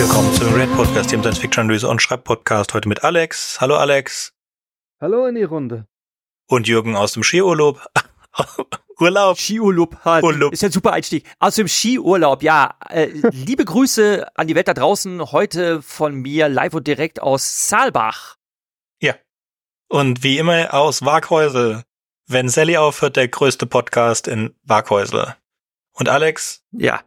Willkommen zum Red Podcast, dem Science Fiction Analyse und Schreib Podcast. Heute mit Alex. Hallo Alex. Hallo in die Runde. Und Jürgen aus dem Skiurlaub. Urlaub. Skiurlaub halt. Urlaub. Ist ja ein super Einstieg. Aus dem Skiurlaub, ja. Äh, liebe Grüße an die Welt da draußen. Heute von mir live und direkt aus Saalbach. Ja. Und wie immer aus Waghäusel. Wenn Sally aufhört, der größte Podcast in Waghäusel. Und Alex? Ja.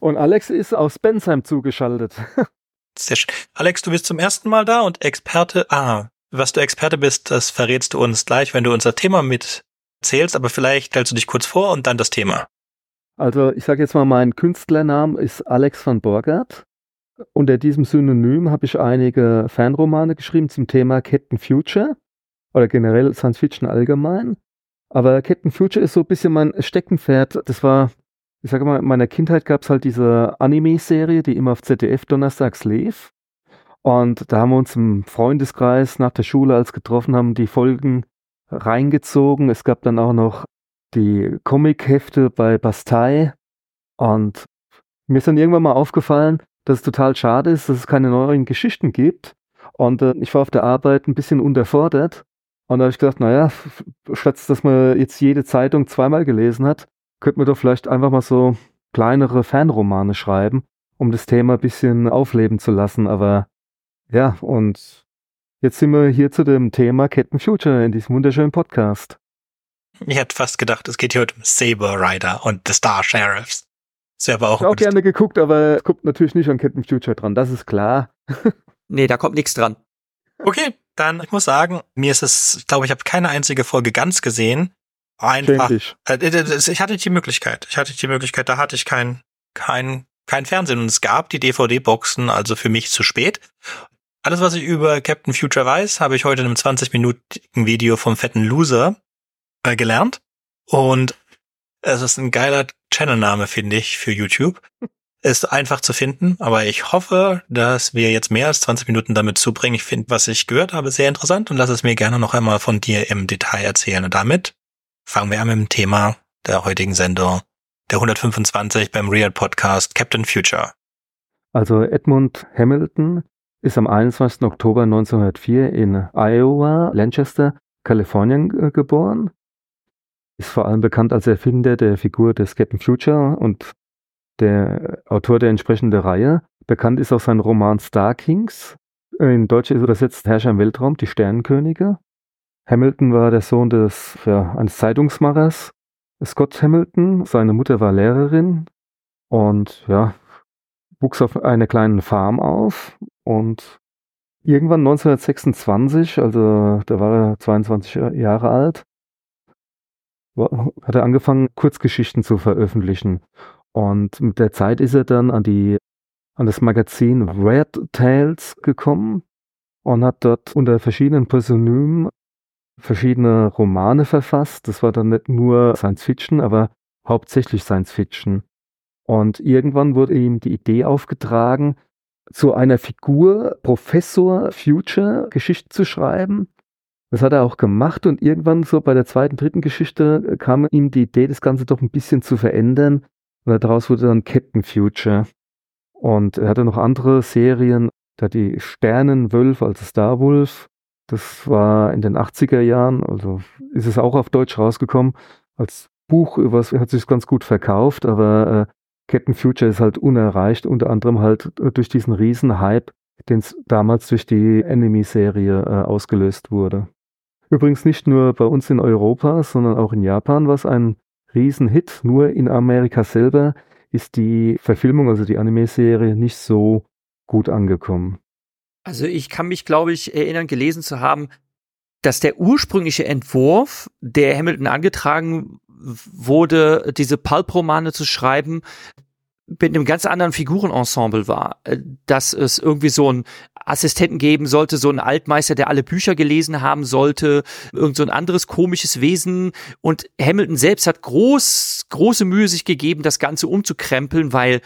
Und Alex ist aus Bensheim zugeschaltet. Sehr schön. Alex, du bist zum ersten Mal da und Experte. Ah, was du Experte bist, das verrätst du uns gleich, wenn du unser Thema mit zählst, aber vielleicht stellst du dich kurz vor und dann das Thema. Also ich sage jetzt mal, mein Künstlername ist Alex van Borgert. Unter diesem Synonym habe ich einige Fanromane geschrieben zum Thema Captain Future oder generell Science Fiction allgemein. Aber Captain Future ist so ein bisschen mein Steckenpferd. Das war ich sage mal, in meiner Kindheit gab es halt diese Anime-Serie, die immer auf ZDF donnerstags lief. Und da haben wir uns im Freundeskreis nach der Schule als getroffen haben, die Folgen reingezogen. Es gab dann auch noch die Comic-Hefte bei Bastei. Und mir ist dann irgendwann mal aufgefallen, dass es total schade ist, dass es keine neuen Geschichten gibt. Und äh, ich war auf der Arbeit ein bisschen unterfordert. Und da habe ich gedacht, naja, statt dass man jetzt jede Zeitung zweimal gelesen hat, könnten wir doch vielleicht einfach mal so kleinere Fanromane schreiben, um das Thema ein bisschen aufleben zu lassen. Aber ja, und jetzt sind wir hier zu dem Thema Captain Future in diesem wunderschönen Podcast. Ich hätte fast gedacht, es geht hier heute um Saber Rider und The Star Sheriffs. Das wäre aber auch. Ich auch gerne geguckt, aber es kommt natürlich nicht an Captain Future dran, das ist klar. nee, da kommt nichts dran. Okay, dann, ich muss sagen, mir ist es, ich glaube, ich habe keine einzige Folge ganz gesehen. Einfach. Äh, ich hatte die Möglichkeit. Ich hatte die Möglichkeit, da hatte ich kein, kein, kein Fernsehen und es gab die DVD-Boxen, also für mich zu spät. Alles, was ich über Captain Future weiß, habe ich heute in einem 20-minütigen Video vom fetten Loser äh, gelernt. Und es ist ein geiler Channelname, finde ich, für YouTube. Ist einfach zu finden, aber ich hoffe, dass wir jetzt mehr als 20 Minuten damit zubringen. Ich finde, was ich gehört habe, sehr interessant und lass es mir gerne noch einmal von dir im Detail erzählen. Und damit Fangen wir an mit dem Thema der heutigen Sendung, der 125 beim Real Podcast Captain Future. Also Edmund Hamilton ist am 21. Oktober 1904 in Iowa, Lancaster, Kalifornien geboren. Ist vor allem bekannt als Erfinder der Figur des Captain Future und der Autor der entsprechenden Reihe. Bekannt ist auch sein Roman Star Kings. In Deutsch ist übersetzt Herrscher im Weltraum, die Sternenkönige. Hamilton war der Sohn des, ja, eines Zeitungsmachers, Scott Hamilton. Seine Mutter war Lehrerin und ja, wuchs auf einer kleinen Farm auf und irgendwann 1926, also da war er 22 Jahre alt, hat er angefangen, Kurzgeschichten zu veröffentlichen. Und mit der Zeit ist er dann an die, an das Magazin Red Tales gekommen und hat dort unter verschiedenen Pseudonymen verschiedene Romane verfasst. Das war dann nicht nur Science Fiction, aber hauptsächlich Science Fiction. Und irgendwann wurde ihm die Idee aufgetragen, zu einer Figur Professor Future Geschichte zu schreiben. Das hat er auch gemacht und irgendwann so bei der zweiten, dritten Geschichte kam ihm die Idee, das Ganze doch ein bisschen zu verändern. Und daraus wurde dann Captain Future. Und er hatte noch andere Serien, da die Sternenwölfe, also Starwolf, das war in den 80er Jahren, also ist es auch auf Deutsch rausgekommen. Als Buch übers, hat sich ganz gut verkauft, aber äh, Captain Future ist halt unerreicht, unter anderem halt durch diesen riesen Hype, den es damals durch die Enemy-Serie äh, ausgelöst wurde. Übrigens nicht nur bei uns in Europa, sondern auch in Japan war es ein Riesenhit. Nur in Amerika selber ist die Verfilmung, also die Anime-Serie, nicht so gut angekommen. Also ich kann mich, glaube ich, erinnern, gelesen zu haben, dass der ursprüngliche Entwurf, der Hamilton angetragen wurde, diese Pulp-Romane zu schreiben, mit einem ganz anderen Figurenensemble war. Dass es irgendwie so einen Assistenten geben sollte, so einen Altmeister, der alle Bücher gelesen haben sollte, irgend so ein anderes komisches Wesen. Und Hamilton selbst hat groß, große Mühe sich gegeben, das Ganze umzukrempeln, weil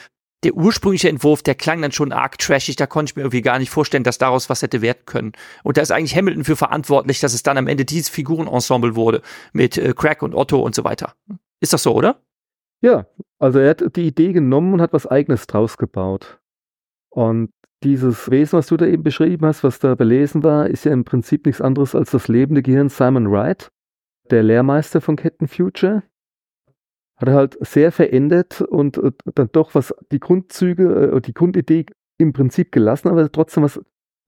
der ursprüngliche Entwurf, der klang dann schon arg trashig, da konnte ich mir irgendwie gar nicht vorstellen, dass daraus was hätte werden können. Und da ist eigentlich Hamilton für verantwortlich, dass es dann am Ende dieses Figurenensemble wurde mit äh, Crack und Otto und so weiter. Ist das so, oder? Ja, also er hat die Idee genommen und hat was eigenes draus gebaut. Und dieses Wesen, was du da eben beschrieben hast, was da belesen war, ist ja im Prinzip nichts anderes als das lebende Gehirn Simon Wright, der Lehrmeister von Captain Future. Hat er halt sehr verändert und, und dann doch was die Grundzüge, äh, die Grundidee im Prinzip gelassen, aber trotzdem was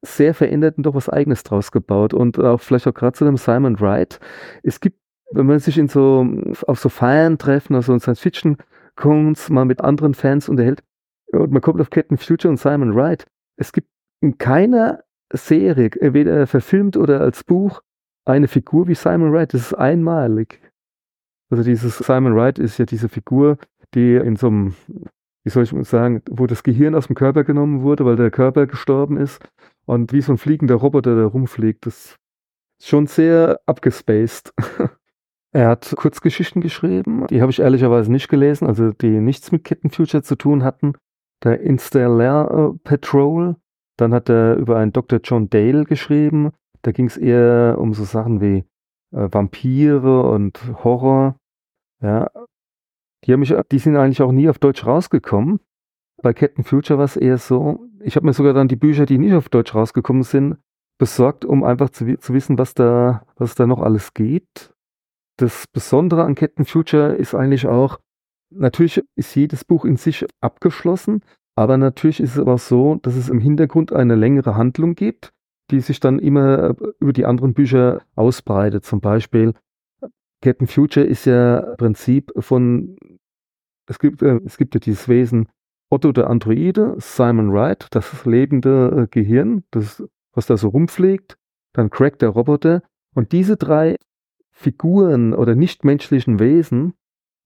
sehr verändert und doch was Eigenes draus gebaut. Und auch vielleicht auch gerade zu dem Simon Wright. Es gibt, wenn man sich in so, auf so Feiern treffen, also in Science-Fiction-Cons mal mit anderen Fans unterhält, und man kommt auf Captain Future und Simon Wright, es gibt in keiner Serie, weder verfilmt oder als Buch, eine Figur wie Simon Wright. Das ist einmalig. Also dieses Simon Wright ist ja diese Figur, die in so einem, wie soll ich sagen, wo das Gehirn aus dem Körper genommen wurde, weil der Körper gestorben ist und wie so ein fliegender Roboter da rumfliegt. Das ist schon sehr abgespaced. er hat Kurzgeschichten geschrieben, die habe ich ehrlicherweise nicht gelesen, also die nichts mit Kitten Future zu tun hatten der Interstellar äh, Patrol. Dann hat er über einen Dr. John Dale geschrieben. Da ging es eher um so Sachen wie äh, Vampire und Horror. Ja, die, haben mich, die sind eigentlich auch nie auf Deutsch rausgekommen. Bei Captain Future war es eher so, ich habe mir sogar dann die Bücher, die nicht auf Deutsch rausgekommen sind, besorgt, um einfach zu, zu wissen, was da, was da noch alles geht. Das Besondere an Captain Future ist eigentlich auch, Natürlich ist jedes Buch in sich abgeschlossen, aber natürlich ist es auch so, dass es im Hintergrund eine längere Handlung gibt, die sich dann immer über die anderen Bücher ausbreitet. Zum Beispiel Captain Future ist ja im Prinzip von, es gibt, äh, es gibt ja dieses Wesen Otto der Androide, Simon Wright, das lebende äh, Gehirn, das, was da so rumfliegt, dann Craig der Roboter und diese drei Figuren oder nichtmenschlichen Wesen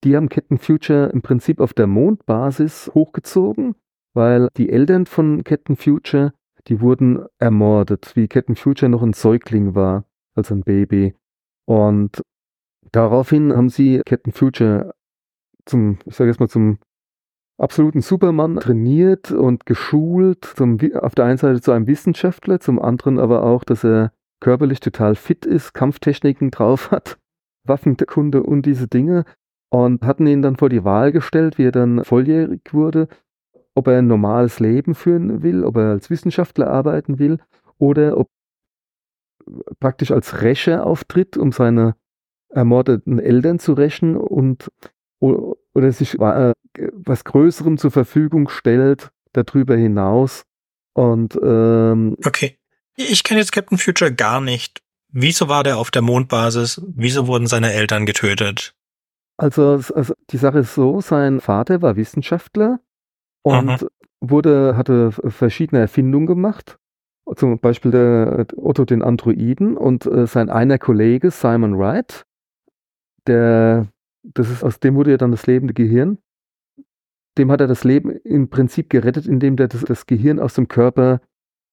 die haben Captain Future im Prinzip auf der Mondbasis hochgezogen, weil die Eltern von Captain Future, die wurden ermordet, wie Captain Future noch ein Säugling war, also ein Baby. Und daraufhin haben sie Captain Future zum, ich sage jetzt mal, zum absoluten Superman trainiert und geschult, zum, auf der einen Seite zu einem Wissenschaftler, zum anderen aber auch, dass er körperlich total fit ist, Kampftechniken drauf hat, Waffenkunde und diese Dinge und hatten ihn dann vor die Wahl gestellt, wie er dann volljährig wurde, ob er ein normales Leben führen will, ob er als Wissenschaftler arbeiten will oder ob praktisch als Rächer auftritt, um seine ermordeten Eltern zu rächen und oder sich äh, was Größerem zur Verfügung stellt darüber hinaus. Und ähm, okay, ich kenne jetzt Captain Future gar nicht. Wieso war der auf der Mondbasis? Wieso wurden seine Eltern getötet? Also, also die Sache ist so, sein Vater war Wissenschaftler und Aha. wurde, hatte verschiedene Erfindungen gemacht. Zum Beispiel der Otto den Androiden und äh, sein einer Kollege Simon Wright, der, das ist, aus dem wurde ja dann das lebende Gehirn. Dem hat er das Leben im Prinzip gerettet, indem der das, das Gehirn aus dem Körper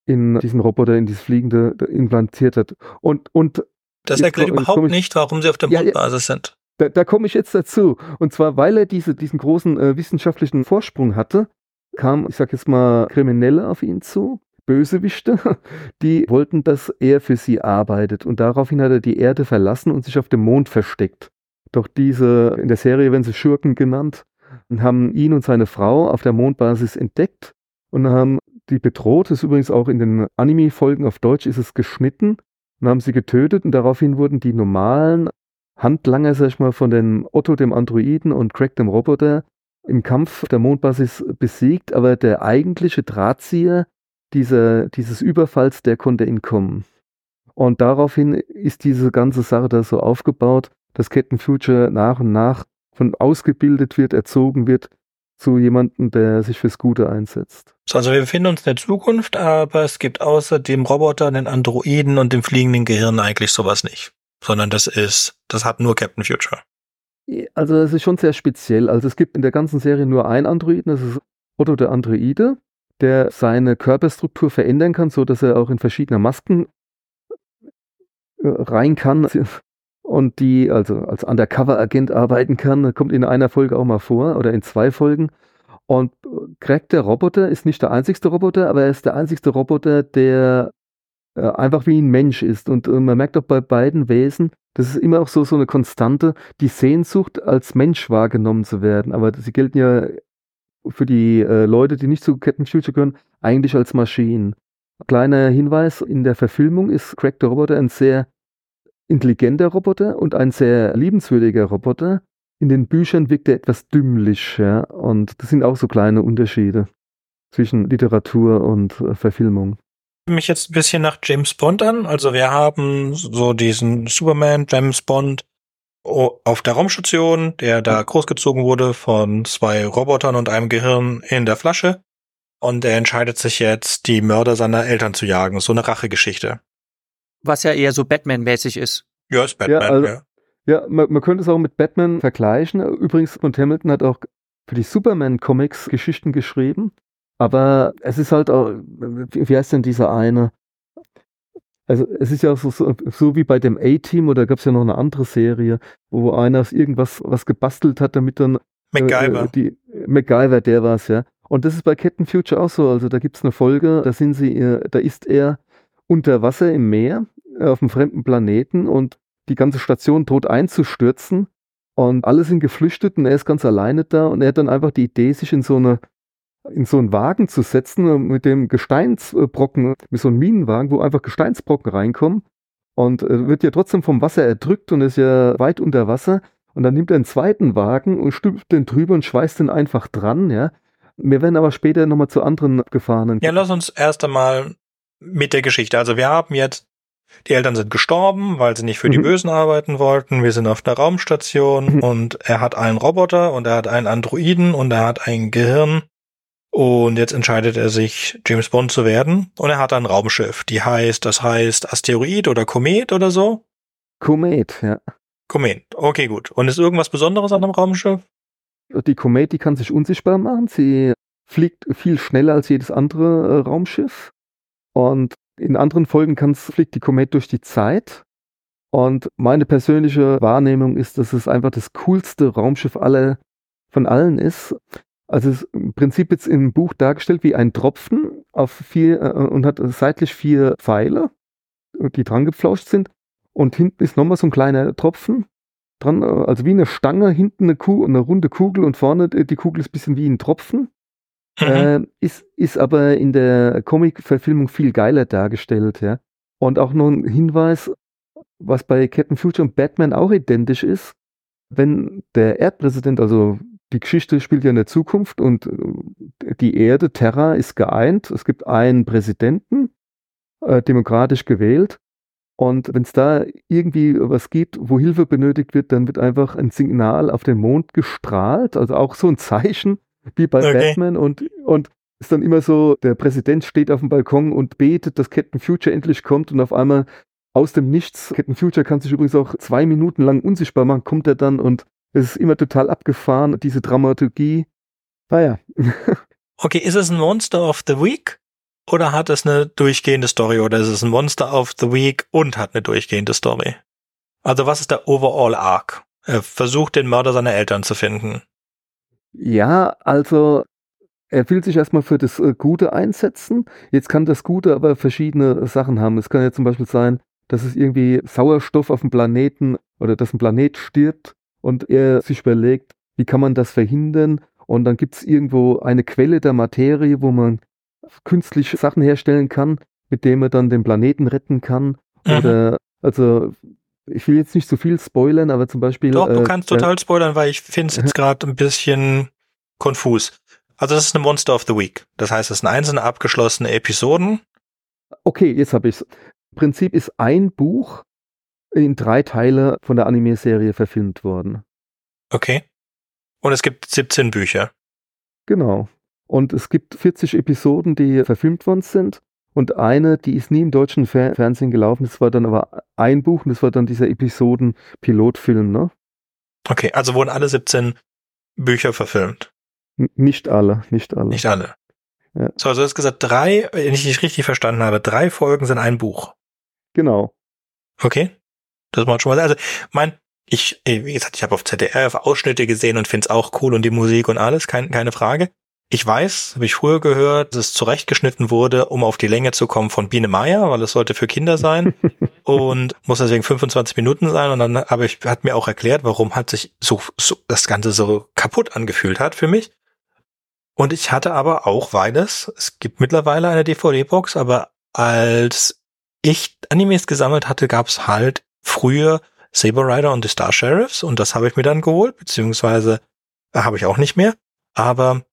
in diesen Roboter, in dieses Fliegende implantiert hat. Und, und das erklärt überhaupt nicht, warum sie auf der Mondbasis ja, ja, sind. Da, da komme ich jetzt dazu. Und zwar, weil er diese, diesen großen äh, wissenschaftlichen Vorsprung hatte, kam, ich sag jetzt mal, Kriminelle auf ihn zu, Bösewichte, die wollten, dass er für sie arbeitet. Und daraufhin hat er die Erde verlassen und sich auf dem Mond versteckt. Doch diese, in der Serie werden sie Schurken genannt, und haben ihn und seine Frau auf der Mondbasis entdeckt und haben die bedroht. Das ist übrigens auch in den Anime-Folgen auf Deutsch ist es geschnitten und haben sie getötet und daraufhin wurden die normalen Handlanger, sag ich mal, von dem Otto, dem Androiden und Craig, dem Roboter, im Kampf der Mondbasis besiegt, aber der eigentliche Drahtzieher dieser, dieses Überfalls, der konnte entkommen. Und daraufhin ist diese ganze Sache da so aufgebaut, dass Captain Future nach und nach von ausgebildet wird, erzogen wird zu jemandem, der sich fürs Gute einsetzt. Also wir befinden uns in der Zukunft, aber es gibt außer dem Roboter, den Androiden und dem fliegenden Gehirn eigentlich sowas nicht sondern das ist, das hat nur Captain Future. Also es ist schon sehr speziell. Also es gibt in der ganzen Serie nur einen Androiden, das ist Otto der Androide, der seine Körperstruktur verändern kann, so dass er auch in verschiedene Masken äh, rein kann und die also als Undercover-Agent arbeiten kann. Kommt in einer Folge auch mal vor oder in zwei Folgen. Und Craig der Roboter ist nicht der einzigste Roboter, aber er ist der einzigste Roboter, der äh, einfach wie ein Mensch ist. Und äh, man merkt auch bei beiden Wesen, das ist immer auch so, so eine Konstante, die Sehnsucht, als Mensch wahrgenommen zu werden. Aber sie gelten ja für die äh, Leute, die nicht zu Captain Future gehören, eigentlich als Maschinen. Kleiner Hinweis, in der Verfilmung ist Craig der Roboter ein sehr intelligenter Roboter und ein sehr liebenswürdiger Roboter. In den Büchern wirkt er etwas dümmlich, ja, und das sind auch so kleine Unterschiede zwischen Literatur und äh, Verfilmung mich jetzt ein bisschen nach James Bond an. Also wir haben so diesen Superman, James Bond auf der Raumstation, der da großgezogen wurde von zwei Robotern und einem Gehirn in der Flasche. Und er entscheidet sich jetzt, die Mörder seiner Eltern zu jagen. So eine Rachegeschichte. Was ja eher so Batman-mäßig ist. Ja, ist Batman, ja. Also, ja. ja man, man, könnte es auch mit Batman vergleichen. Übrigens, und Hamilton hat auch für die Superman-Comics Geschichten geschrieben. Aber es ist halt auch, wie heißt denn dieser eine? Also es ist ja so, so, so wie bei dem A-Team oder gab es ja noch eine andere Serie, wo einer aus irgendwas was gebastelt hat, damit dann MacGyver. Äh, die, MacGyver, der war's, ja. Und das ist bei Captain Future auch so. Also da gibt's eine Folge, da sind sie, äh, da ist er unter Wasser im Meer äh, auf einem fremden Planeten und die ganze Station droht einzustürzen und alle sind geflüchtet und er ist ganz alleine da und er hat dann einfach die Idee, sich in so eine in so einen Wagen zu setzen äh, mit dem Gesteinsbrocken, mit so einem Minenwagen, wo einfach Gesteinsbrocken reinkommen und äh, wird ja trotzdem vom Wasser erdrückt und ist ja weit unter Wasser und dann nimmt er einen zweiten Wagen und stülpt den drüber und schweißt den einfach dran, ja. Wir werden aber später nochmal zu anderen Gefahren. Ja, lass uns erst einmal mit der Geschichte. Also wir haben jetzt, die Eltern sind gestorben, weil sie nicht für mhm. die Bösen arbeiten wollten. Wir sind auf der Raumstation mhm. und er hat einen Roboter und er hat einen Androiden und er hat ein Gehirn und jetzt entscheidet er sich, James Bond zu werden. Und er hat ein Raumschiff. Die heißt, das heißt Asteroid oder Komet oder so? Komet, ja. Komet. Okay, gut. Und ist irgendwas Besonderes an einem Raumschiff? Die Komet, die kann sich unsichtbar machen. Sie fliegt viel schneller als jedes andere äh, Raumschiff. Und in anderen Folgen fliegt die Komet durch die Zeit. Und meine persönliche Wahrnehmung ist, dass es einfach das coolste Raumschiff aller von allen ist. Also es ist im Prinzip jetzt im Buch dargestellt wie ein Tropfen auf vier äh, und hat seitlich vier Pfeile, die dran gepflauscht sind. Und hinten ist nochmal so ein kleiner Tropfen dran, äh, also wie eine Stange, hinten eine, Kuh, eine runde Kugel und vorne äh, die Kugel ist ein bisschen wie ein Tropfen. Mhm. Äh, ist, ist aber in der Comic-Verfilmung viel geiler dargestellt, ja. Und auch noch ein Hinweis, was bei Captain Future und Batman auch identisch ist. Wenn der Erdpräsident, also die Geschichte spielt ja in der Zukunft und äh, die Erde, Terra, ist geeint. Es gibt einen Präsidenten, äh, demokratisch gewählt. Und wenn es da irgendwie was gibt, wo Hilfe benötigt wird, dann wird einfach ein Signal auf den Mond gestrahlt, also auch so ein Zeichen wie bei okay. Batman und, und ist dann immer so, der Präsident steht auf dem Balkon und betet, dass Captain Future endlich kommt und auf einmal aus dem Nichts, Captain Future kann sich übrigens auch zwei Minuten lang unsichtbar machen, kommt er dann und es ist immer total abgefahren, diese Dramaturgie. Naja. okay, ist es ein Monster of the Week? Oder hat es eine durchgehende Story? Oder ist es ein Monster of the Week und hat eine durchgehende Story? Also was ist der Overall Arc? Er versucht den Mörder seiner Eltern zu finden. Ja, also er will sich erstmal für das äh, Gute einsetzen. Jetzt kann das Gute aber verschiedene Sachen haben. Es kann ja zum Beispiel sein, dass es irgendwie Sauerstoff auf dem Planeten oder dass ein Planet stirbt und er sich überlegt, wie kann man das verhindern? Und dann gibt es irgendwo eine Quelle der Materie, wo man künstlich Sachen herstellen kann, mit dem man dann den Planeten retten kann. Mhm. Oder also ich will jetzt nicht so viel spoilern, aber zum Beispiel. Doch, du äh, kannst total spoilern, weil ich finde es jetzt gerade ein bisschen konfus. Also das ist eine Monster of the Week. Das heißt, es sind einzelne abgeschlossene Episoden. Okay, jetzt habe ich es. Im Prinzip ist ein Buch in drei Teile von der Anime-Serie verfilmt worden. Okay. Und es gibt 17 Bücher. Genau. Und es gibt 40 Episoden, die verfilmt worden sind. Und eine, die ist nie im deutschen Fer Fernsehen gelaufen. Das war dann aber ein Buch und das war dann dieser Episoden-Pilotfilm, ne? Okay, also wurden alle 17 Bücher verfilmt. N nicht alle, nicht alle. Nicht alle. Ja. So, also du hast gesagt, drei, wenn ich nicht richtig verstanden habe, drei Folgen sind ein Buch. Genau. Okay. Das macht schon mal. Also, mein, ich, wie gesagt, ich habe auf ZDF Ausschnitte gesehen und finde es auch cool und die Musik und alles, kein, keine Frage. Ich weiß, habe ich früher gehört, dass es zurechtgeschnitten wurde, um auf die Länge zu kommen von Biene Meier, weil es sollte für Kinder sein und muss deswegen 25 Minuten sein. Und dann habe ich, hat mir auch erklärt, warum hat sich so, so das Ganze so kaputt angefühlt hat für mich. Und ich hatte aber auch beides. Es gibt mittlerweile eine DVD-Box, aber als ich Animes gesammelt hatte, gab es halt früher Saber Rider und die Star Sheriffs und das habe ich mir dann geholt, beziehungsweise äh, habe ich auch nicht mehr. Aber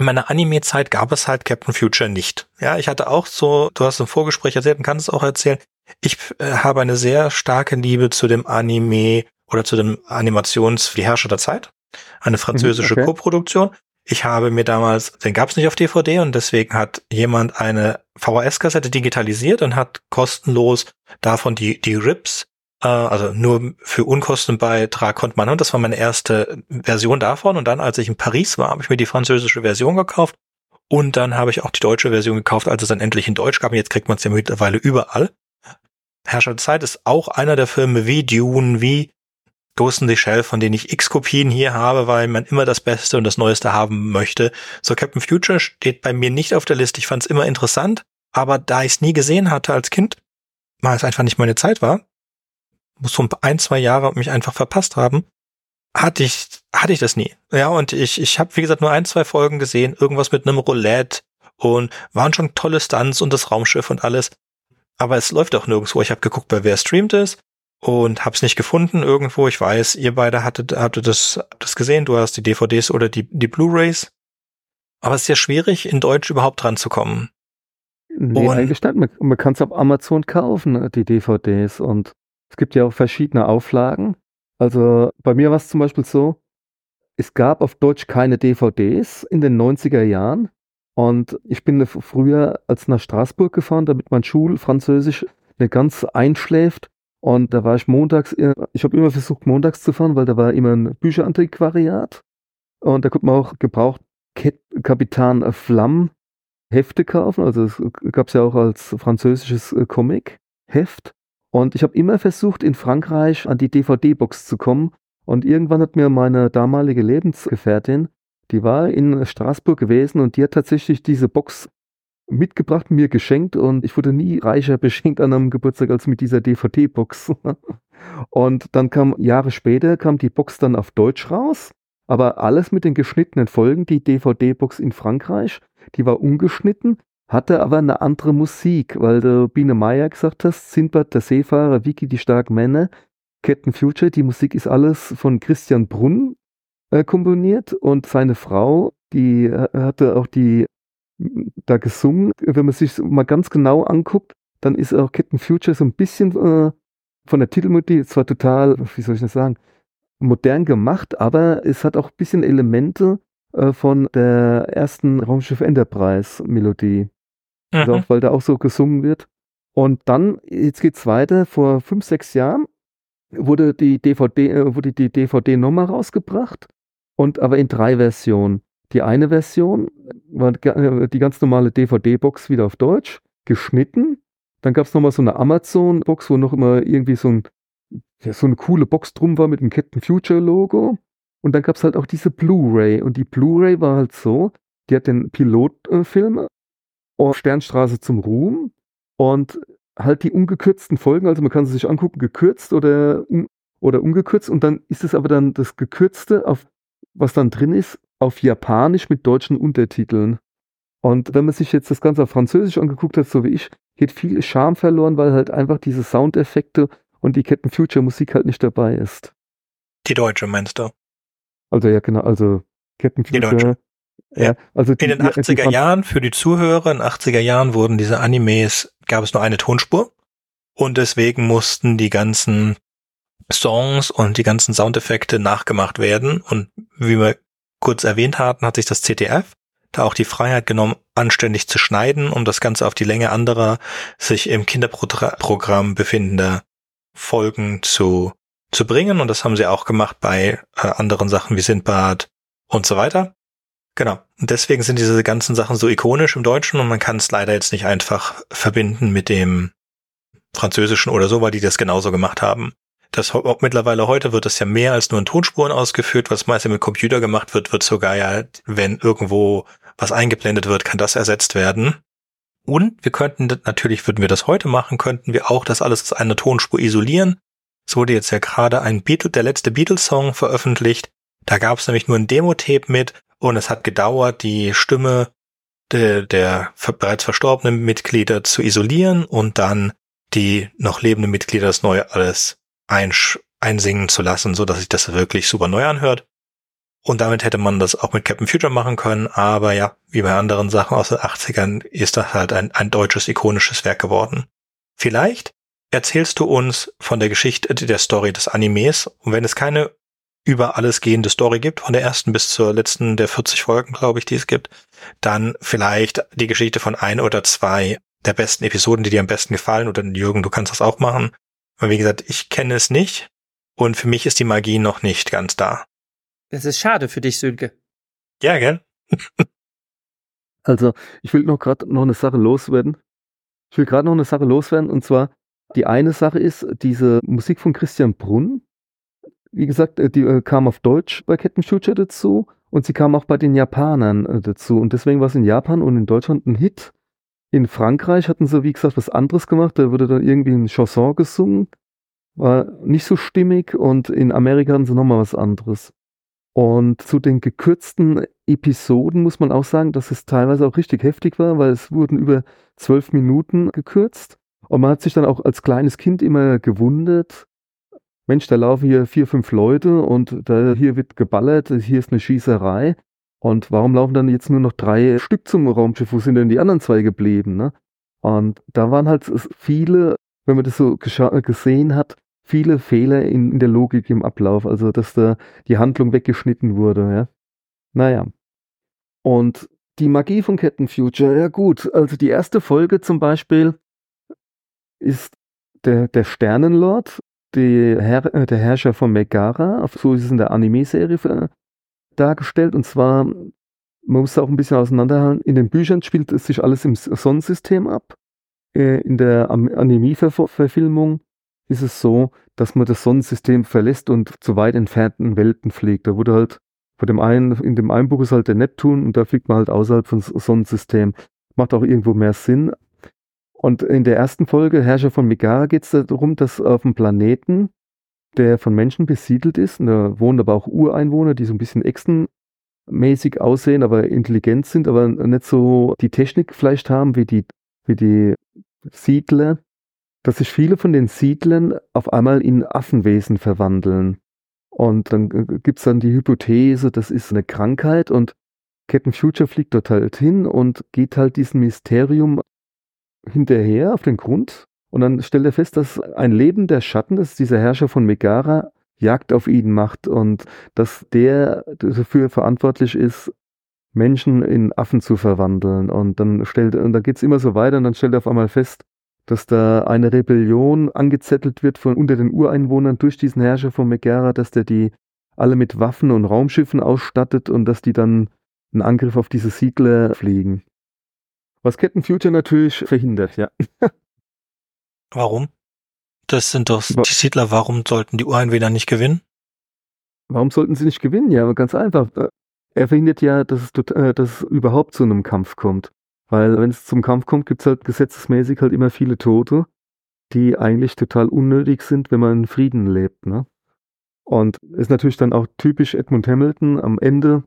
in meiner Anime-Zeit gab es halt Captain Future nicht. Ja, ich hatte auch so, du hast im Vorgespräch erzählt und kannst es auch erzählen, ich äh, habe eine sehr starke Liebe zu dem Anime oder zu dem Animations Die Herrscher der Zeit. Eine mhm, französische okay. Co-Produktion. Ich habe mir damals, den gab es nicht auf DVD und deswegen hat jemand eine VHS-Kassette digitalisiert und hat kostenlos davon die, die Rips, also nur für Unkostenbeitrag konnte man, und das war meine erste Version davon. Und dann, als ich in Paris war, habe ich mir die französische Version gekauft und dann habe ich auch die deutsche Version gekauft, als es dann endlich in Deutsch gab. Und jetzt kriegt man es ja mittlerweile überall. Herrscher der Zeit ist auch einer der Filme wie Dune, wie Ghost in the Shell, von denen ich x Kopien hier habe, weil man immer das Beste und das Neueste haben möchte. So Captain Future steht bei mir nicht auf der Liste. Ich fand es immer interessant, aber da ich es nie gesehen hatte als Kind, weil es einfach nicht meine Zeit war, muss so ein, zwei Jahre mich einfach verpasst haben, hatte ich, hatte ich das nie. Ja, und ich, ich habe, wie gesagt, nur ein, zwei Folgen gesehen, irgendwas mit einem Roulette und waren schon tolle Stunts und das Raumschiff und alles. Aber es läuft auch nirgendwo. Ich habe geguckt, bei wer streamt es und hab's nicht gefunden irgendwo. Ich weiß, ihr beide hattet, hattet das, das gesehen. Du hast die DVDs oder die, die Blu-rays. Aber es ist ja schwierig, in Deutsch überhaupt dran zu kommen. Nee, und eigentlich nicht. Man, man kann es auf Amazon kaufen, die DVDs. Und es gibt ja auch verschiedene Auflagen. Also bei mir war es zum Beispiel so, es gab auf Deutsch keine DVDs in den 90er Jahren. Und ich bin früher als nach Straßburg gefahren, damit mein Schulfranzösisch nicht ganz einschläft. Und da war ich montags, ich habe immer versucht, montags zu fahren, weil da war immer ein Bücherantiquariat. Und da konnte man auch gebraucht Kapitan Flamm Hefte kaufen. Also es gab es ja auch als französisches äh, Comic-Heft. Und ich habe immer versucht, in Frankreich an die DVD-Box zu kommen. Und irgendwann hat mir meine damalige Lebensgefährtin, die war in Straßburg gewesen und die hat tatsächlich diese Box mitgebracht, mir geschenkt und ich wurde nie reicher beschenkt an einem Geburtstag als mit dieser DVD-Box. und dann kam Jahre später kam die Box dann auf Deutsch raus, aber alles mit den geschnittenen Folgen, die DVD-Box in Frankreich, die war ungeschnitten, hatte aber eine andere Musik, weil der Biene Meier gesagt hast, Sinbad der Seefahrer, Vicky die starken Männer, Captain Future, die Musik ist alles von Christian Brunn äh, komponiert und seine Frau, die äh, hatte auch die da gesungen. Wenn man sich mal ganz genau anguckt, dann ist auch Captain Future so ein bisschen äh, von der Titelmelodie zwar total, wie soll ich das sagen, modern gemacht, aber es hat auch ein bisschen Elemente äh, von der ersten Raumschiff Enterprise Melodie. Also mhm. Also weil da auch so gesungen wird. Und dann, jetzt geht's weiter, vor fünf, sechs Jahren wurde die DVD, äh, wurde die DVD nochmal rausgebracht und aber in drei Versionen. Die eine Version war äh, die ganz normale DVD-Box wieder auf Deutsch, geschnitten. Dann gab es nochmal so eine Amazon-Box, wo noch immer irgendwie so, ein, so eine coole Box drum war mit dem Captain Future-Logo. Und dann gab es halt auch diese Blu-ray. Und die Blu-ray war halt so, die hat den Pilotfilm äh, Sternstraße zum Ruhm und halt die ungekürzten Folgen, also man kann sie sich angucken, gekürzt oder, oder ungekürzt und dann ist es aber dann das gekürzte, auf, was dann drin ist, auf Japanisch mit deutschen Untertiteln. Und wenn man sich jetzt das Ganze auf Französisch angeguckt hat, so wie ich, geht viel Charme verloren, weil halt einfach diese Soundeffekte und die Captain Future Musik halt nicht dabei ist. Die deutsche meinst du? Also ja, genau, also Captain Future. Ja, also die, in den 80er die, Jahren, für die Zuhörer, in den 80er Jahren wurden diese Animes, gab es nur eine Tonspur und deswegen mussten die ganzen Songs und die ganzen Soundeffekte nachgemacht werden und wie wir kurz erwähnt hatten, hat sich das CTF da auch die Freiheit genommen, anständig zu schneiden, um das Ganze auf die Länge anderer sich im Kinderprogramm befindender Folgen zu, zu bringen. Und das haben sie auch gemacht bei äh, anderen Sachen wie Sindbad und so weiter. Genau. Und deswegen sind diese ganzen Sachen so ikonisch im Deutschen und man kann es leider jetzt nicht einfach verbinden mit dem Französischen oder so, weil die das genauso gemacht haben das mittlerweile heute wird das ja mehr als nur in Tonspuren ausgeführt, was meistens mit Computer gemacht wird, wird sogar ja, wenn irgendwo was eingeblendet wird, kann das ersetzt werden. Und wir könnten natürlich, würden wir das heute machen, könnten wir auch das alles als eine Tonspur isolieren. Es wurde jetzt ja gerade ein Beatle, der letzte Beatles-Song veröffentlicht. Da gab es nämlich nur ein Demo-Tape mit, Und es hat gedauert, die Stimme der, der bereits verstorbenen Mitglieder zu isolieren und dann die noch lebenden Mitglieder das neue alles einsingen zu lassen, so dass sich das wirklich super neu anhört. Und damit hätte man das auch mit Captain Future machen können, aber ja, wie bei anderen Sachen aus den 80ern ist das halt ein, ein deutsches ikonisches Werk geworden. Vielleicht erzählst du uns von der Geschichte der Story des Animes und wenn es keine über alles gehende Story gibt, von der ersten bis zur letzten der 40 Folgen, glaube ich, die es gibt, dann vielleicht die Geschichte von ein oder zwei der besten Episoden, die dir am besten gefallen. Oder Jürgen, du kannst das auch machen. Weil wie gesagt, ich kenne es nicht und für mich ist die Magie noch nicht ganz da. Das ist schade für dich, Sönke. Ja, gell? also, ich will noch gerade noch eine Sache loswerden. Ich will gerade noch eine Sache loswerden und zwar die eine Sache ist diese Musik von Christian Brunn, wie gesagt, äh, die äh, kam auf Deutsch bei Captain Future dazu und sie kam auch bei den Japanern äh, dazu. Und deswegen war es in Japan und in Deutschland ein Hit. In Frankreich hatten sie, wie gesagt, was anderes gemacht. Da wurde dann irgendwie ein Chanson gesungen. War nicht so stimmig und in Amerika hatten sie nochmal was anderes. Und zu den gekürzten Episoden muss man auch sagen, dass es teilweise auch richtig heftig war, weil es wurden über zwölf Minuten gekürzt. Und man hat sich dann auch als kleines Kind immer gewundert, Mensch, da laufen hier vier, fünf Leute und da, hier wird geballert, hier ist eine Schießerei. Und warum laufen dann jetzt nur noch drei Stück zum Raumschiff? Wo sind denn die anderen zwei geblieben? Ne? Und da waren halt viele, wenn man das so gesehen hat, viele Fehler in, in, der Logik im Ablauf. Also, dass da die Handlung weggeschnitten wurde. Ja? Naja. Und die Magie von Captain Future, ja gut. Also die erste Folge zum Beispiel ist der, der Sternenlord Herr, äh, der Herrscher von Megara, so ist es in der Anime-Serie äh, dargestellt. Und zwar, man muss auch ein bisschen auseinanderhalten, in den Büchern spielt es sich alles im Sonnensystem ab. Äh, in der Anime-Verfilmung ist es so, dass man das Sonnensystem verlässt und zu weit entfernten Welten fliegt. Da wurde halt von dem einen, in dem einen Buch ist halt der Neptun und da fliegt man halt außerhalb vom Sonnensystem. Macht auch irgendwo mehr Sinn, und in der ersten Folge, Herrscher von Megara, geht es darum, dass auf dem Planeten, der von Menschen besiedelt ist, und da wohnen aber auch Ureinwohner, die so ein bisschen echsenmäßig aussehen, aber intelligent sind, aber nicht so die Technik vielleicht haben wie die, wie die Siedler, dass sich viele von den Siedlern auf einmal in Affenwesen verwandeln. Und dann gibt es dann die Hypothese, das ist eine Krankheit und Captain Future fliegt dort halt hin und geht halt diesem Mysterium hinterher auf den Grund und dann stellt er fest, dass ein Leben der Schatten, das ist dieser Herrscher von Megara, Jagd auf ihn macht und dass der dafür verantwortlich ist, Menschen in Affen zu verwandeln. Und dann stellt, und dann geht's immer so weiter und dann stellt er auf einmal fest, dass da eine Rebellion angezettelt wird von unter den Ureinwohnern durch diesen Herrscher von Megara, dass der die alle mit Waffen und Raumschiffen ausstattet und dass die dann einen Angriff auf diese Siedler fliegen. Was Captain Future natürlich verhindert, ja. Warum? Das sind doch die Siedler. Warum sollten die Ureinwohner nicht gewinnen? Warum sollten sie nicht gewinnen? Ja, ganz einfach. Er verhindert ja, dass es, äh, dass es überhaupt zu einem Kampf kommt. Weil wenn es zum Kampf kommt, gibt es halt gesetzesmäßig halt immer viele Tote, die eigentlich total unnötig sind, wenn man in Frieden lebt. Ne? Und ist natürlich dann auch typisch Edmund Hamilton am Ende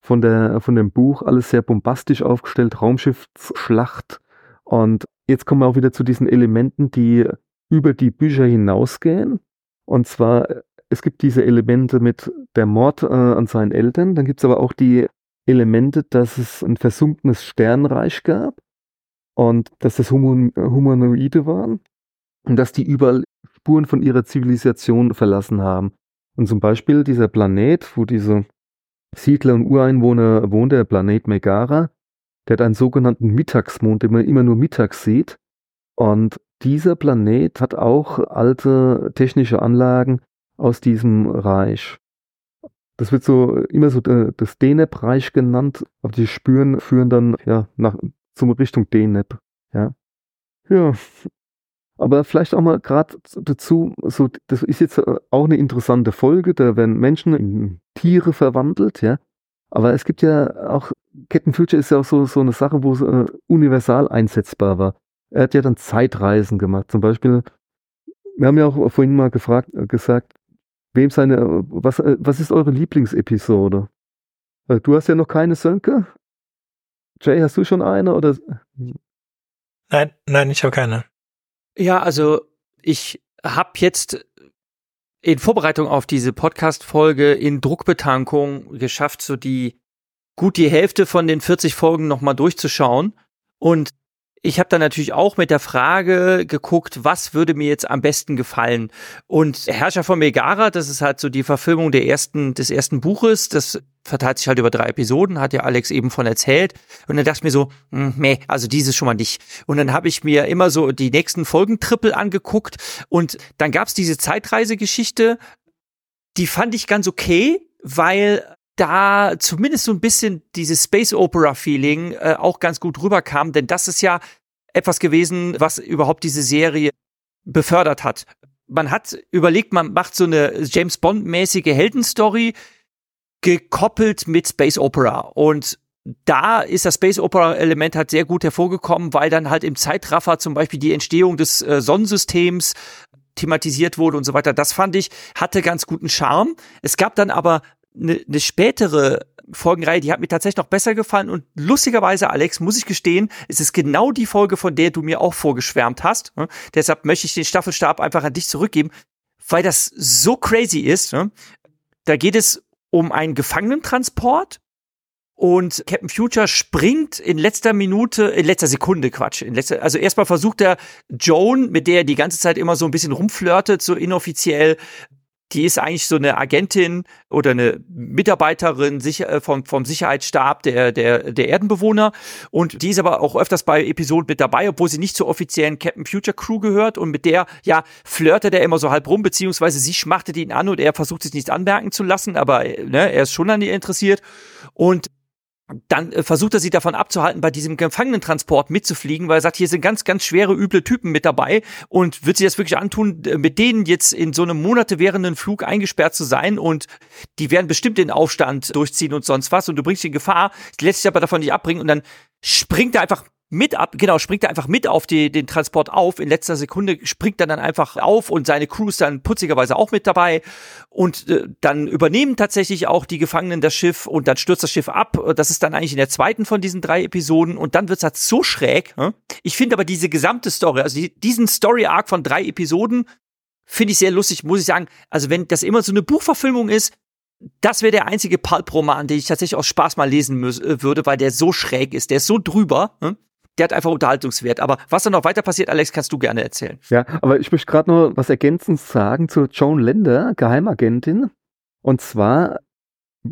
von, der, von dem Buch, alles sehr bombastisch aufgestellt, Raumschiffsschlacht. Und jetzt kommen wir auch wieder zu diesen Elementen, die über die Bücher hinausgehen. Und zwar, es gibt diese Elemente mit der Mord äh, an seinen Eltern, dann gibt es aber auch die Elemente, dass es ein versunkenes Sternreich gab und dass das Human Humanoide waren und dass die überall Spuren von ihrer Zivilisation verlassen haben. Und zum Beispiel dieser Planet, wo diese Siedler und Ureinwohner wohnt der Planet Megara. Der hat einen sogenannten Mittagsmond, den man immer nur mittags sieht. Und dieser Planet hat auch alte technische Anlagen aus diesem Reich. Das wird so immer so äh, das Deneb-Reich genannt, aber die Spüren führen dann ja nach zum Richtung Deneb. Ja. Ja, aber vielleicht auch mal gerade dazu, so, das ist jetzt äh, auch eine interessante Folge, da werden Menschen in Tiere verwandelt, ja. Aber es gibt ja auch, Captain Future ist ja auch so, so eine Sache, wo es äh, universal einsetzbar war. Er hat ja dann Zeitreisen gemacht. Zum Beispiel, wir haben ja auch vorhin mal gefragt, äh, gesagt, wem seine, was, äh, was ist eure Lieblingsepisode? Also du hast ja noch keine Sönke. Jay, hast du schon eine oder? Nein, nein, ich habe keine. Ja, also ich habe jetzt in Vorbereitung auf diese Podcast-Folge in Druckbetankung geschafft, so die gut die Hälfte von den 40 Folgen nochmal durchzuschauen. Und ich habe dann natürlich auch mit der Frage geguckt, was würde mir jetzt am besten gefallen. Und Herrscher von Megara, das ist halt so die Verfilmung der ersten, des ersten Buches, das verteilt sich halt über drei Episoden, hat ja Alex eben von erzählt. Und dann dachte ich mir so, hm, meh, also dieses schon mal nicht. Und dann habe ich mir immer so die nächsten Folgen Triple angeguckt und dann gab's diese Zeitreisegeschichte, die fand ich ganz okay, weil da zumindest so ein bisschen dieses Space Opera Feeling äh, auch ganz gut rüberkam, denn das ist ja etwas gewesen, was überhaupt diese Serie befördert hat. Man hat überlegt, man macht so eine James Bond mäßige Heldenstory gekoppelt mit Space Opera und da ist das Space Opera Element halt sehr gut hervorgekommen, weil dann halt im Zeitraffer zum Beispiel die Entstehung des äh, Sonnensystems thematisiert wurde und so weiter. Das fand ich, hatte ganz guten Charme. Es gab dann aber eine ne spätere Folgenreihe, die hat mir tatsächlich noch besser gefallen und lustigerweise, Alex, muss ich gestehen, es ist genau die Folge, von der du mir auch vorgeschwärmt hast. Ne? Deshalb möchte ich den Staffelstab einfach an dich zurückgeben, weil das so crazy ist. Ne? Da geht es um einen Gefangenentransport und Captain Future springt in letzter Minute, in letzter Sekunde, Quatsch. In letzter, also erstmal versucht er Joan, mit der er die ganze Zeit immer so ein bisschen rumflirtet, so inoffiziell, die ist eigentlich so eine Agentin oder eine Mitarbeiterin äh, vom, vom Sicherheitsstab der, der, der Erdenbewohner. Und die ist aber auch öfters bei Episoden mit dabei, obwohl sie nicht zur offiziellen Captain Future Crew gehört. Und mit der, ja, flirtet er immer so halb rum, beziehungsweise sie schmachtet ihn an und er versucht sich nicht anmerken zu lassen, aber ne, er ist schon an ihr interessiert. Und dann äh, versucht er sie davon abzuhalten, bei diesem Gefangenentransport mitzufliegen, weil er sagt, hier sind ganz, ganz schwere, üble Typen mit dabei. Und wird sie das wirklich antun, mit denen jetzt in so einem Monate währenden Flug eingesperrt zu sein? Und die werden bestimmt den Aufstand durchziehen und sonst was. Und du bringst ihn in Gefahr, lässt sich aber davon nicht abbringen. Und dann springt er einfach mit ab, genau, springt er einfach mit auf die, den Transport auf. In letzter Sekunde springt er dann einfach auf und seine Crew ist dann putzigerweise auch mit dabei. Und äh, dann übernehmen tatsächlich auch die Gefangenen das Schiff und dann stürzt das Schiff ab. Das ist dann eigentlich in der zweiten von diesen drei Episoden und dann wird's halt so schräg. Hm? Ich finde aber diese gesamte Story, also die, diesen Story-Arc von drei Episoden, finde ich sehr lustig, muss ich sagen. Also wenn das immer so eine Buchverfilmung ist, das wäre der einzige Pulp-Roman, den ich tatsächlich aus Spaß mal lesen äh, würde, weil der so schräg ist, der ist so drüber. Hm? Der hat einfach Unterhaltungswert. Aber was dann noch weiter passiert, Alex, kannst du gerne erzählen. Ja, aber ich möchte gerade noch was ergänzend sagen zu Joan Lender, Geheimagentin. Und zwar,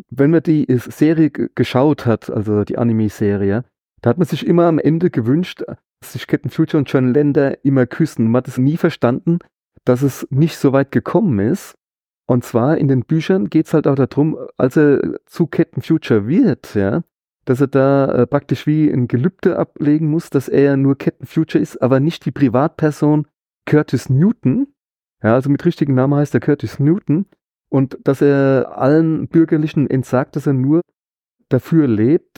wenn man die Serie geschaut hat, also die Anime-Serie, da hat man sich immer am Ende gewünscht, dass sich Captain Future und John Lender immer küssen. Man hat es nie verstanden, dass es nicht so weit gekommen ist. Und zwar in den Büchern geht es halt auch darum, als er zu Captain Future wird, ja, dass er da äh, praktisch wie ein Gelübde ablegen muss, dass er nur Captain Future ist, aber nicht die Privatperson Curtis Newton. Ja, also mit richtigen Namen heißt er Curtis Newton. Und dass er allen Bürgerlichen entsagt, dass er nur dafür lebt,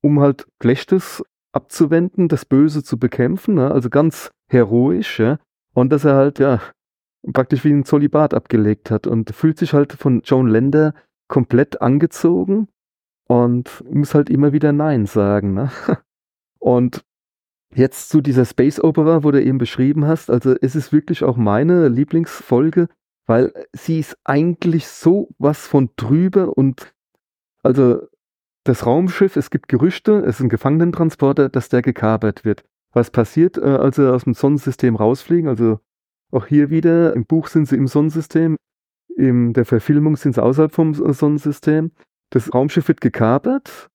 um halt Schlechtes abzuwenden, das Böse zu bekämpfen, ne? also ganz heroisch, ja. Und dass er halt, ja, praktisch wie ein Zolibat abgelegt hat und fühlt sich halt von Joan Lender komplett angezogen und muss halt immer wieder Nein sagen. Ne? Und jetzt zu dieser Space Opera, wo du eben beschrieben hast, also es ist wirklich auch meine Lieblingsfolge, weil sie ist eigentlich so was von drüber und also das Raumschiff, es gibt Gerüchte, es ist ein Gefangenentransporter, dass der gekapert wird. Was passiert, äh, als sie aus dem Sonnensystem rausfliegen? Also auch hier wieder, im Buch sind sie im Sonnensystem, in der Verfilmung sind sie außerhalb vom Sonnensystem. Das Raumschiff wird gekapert.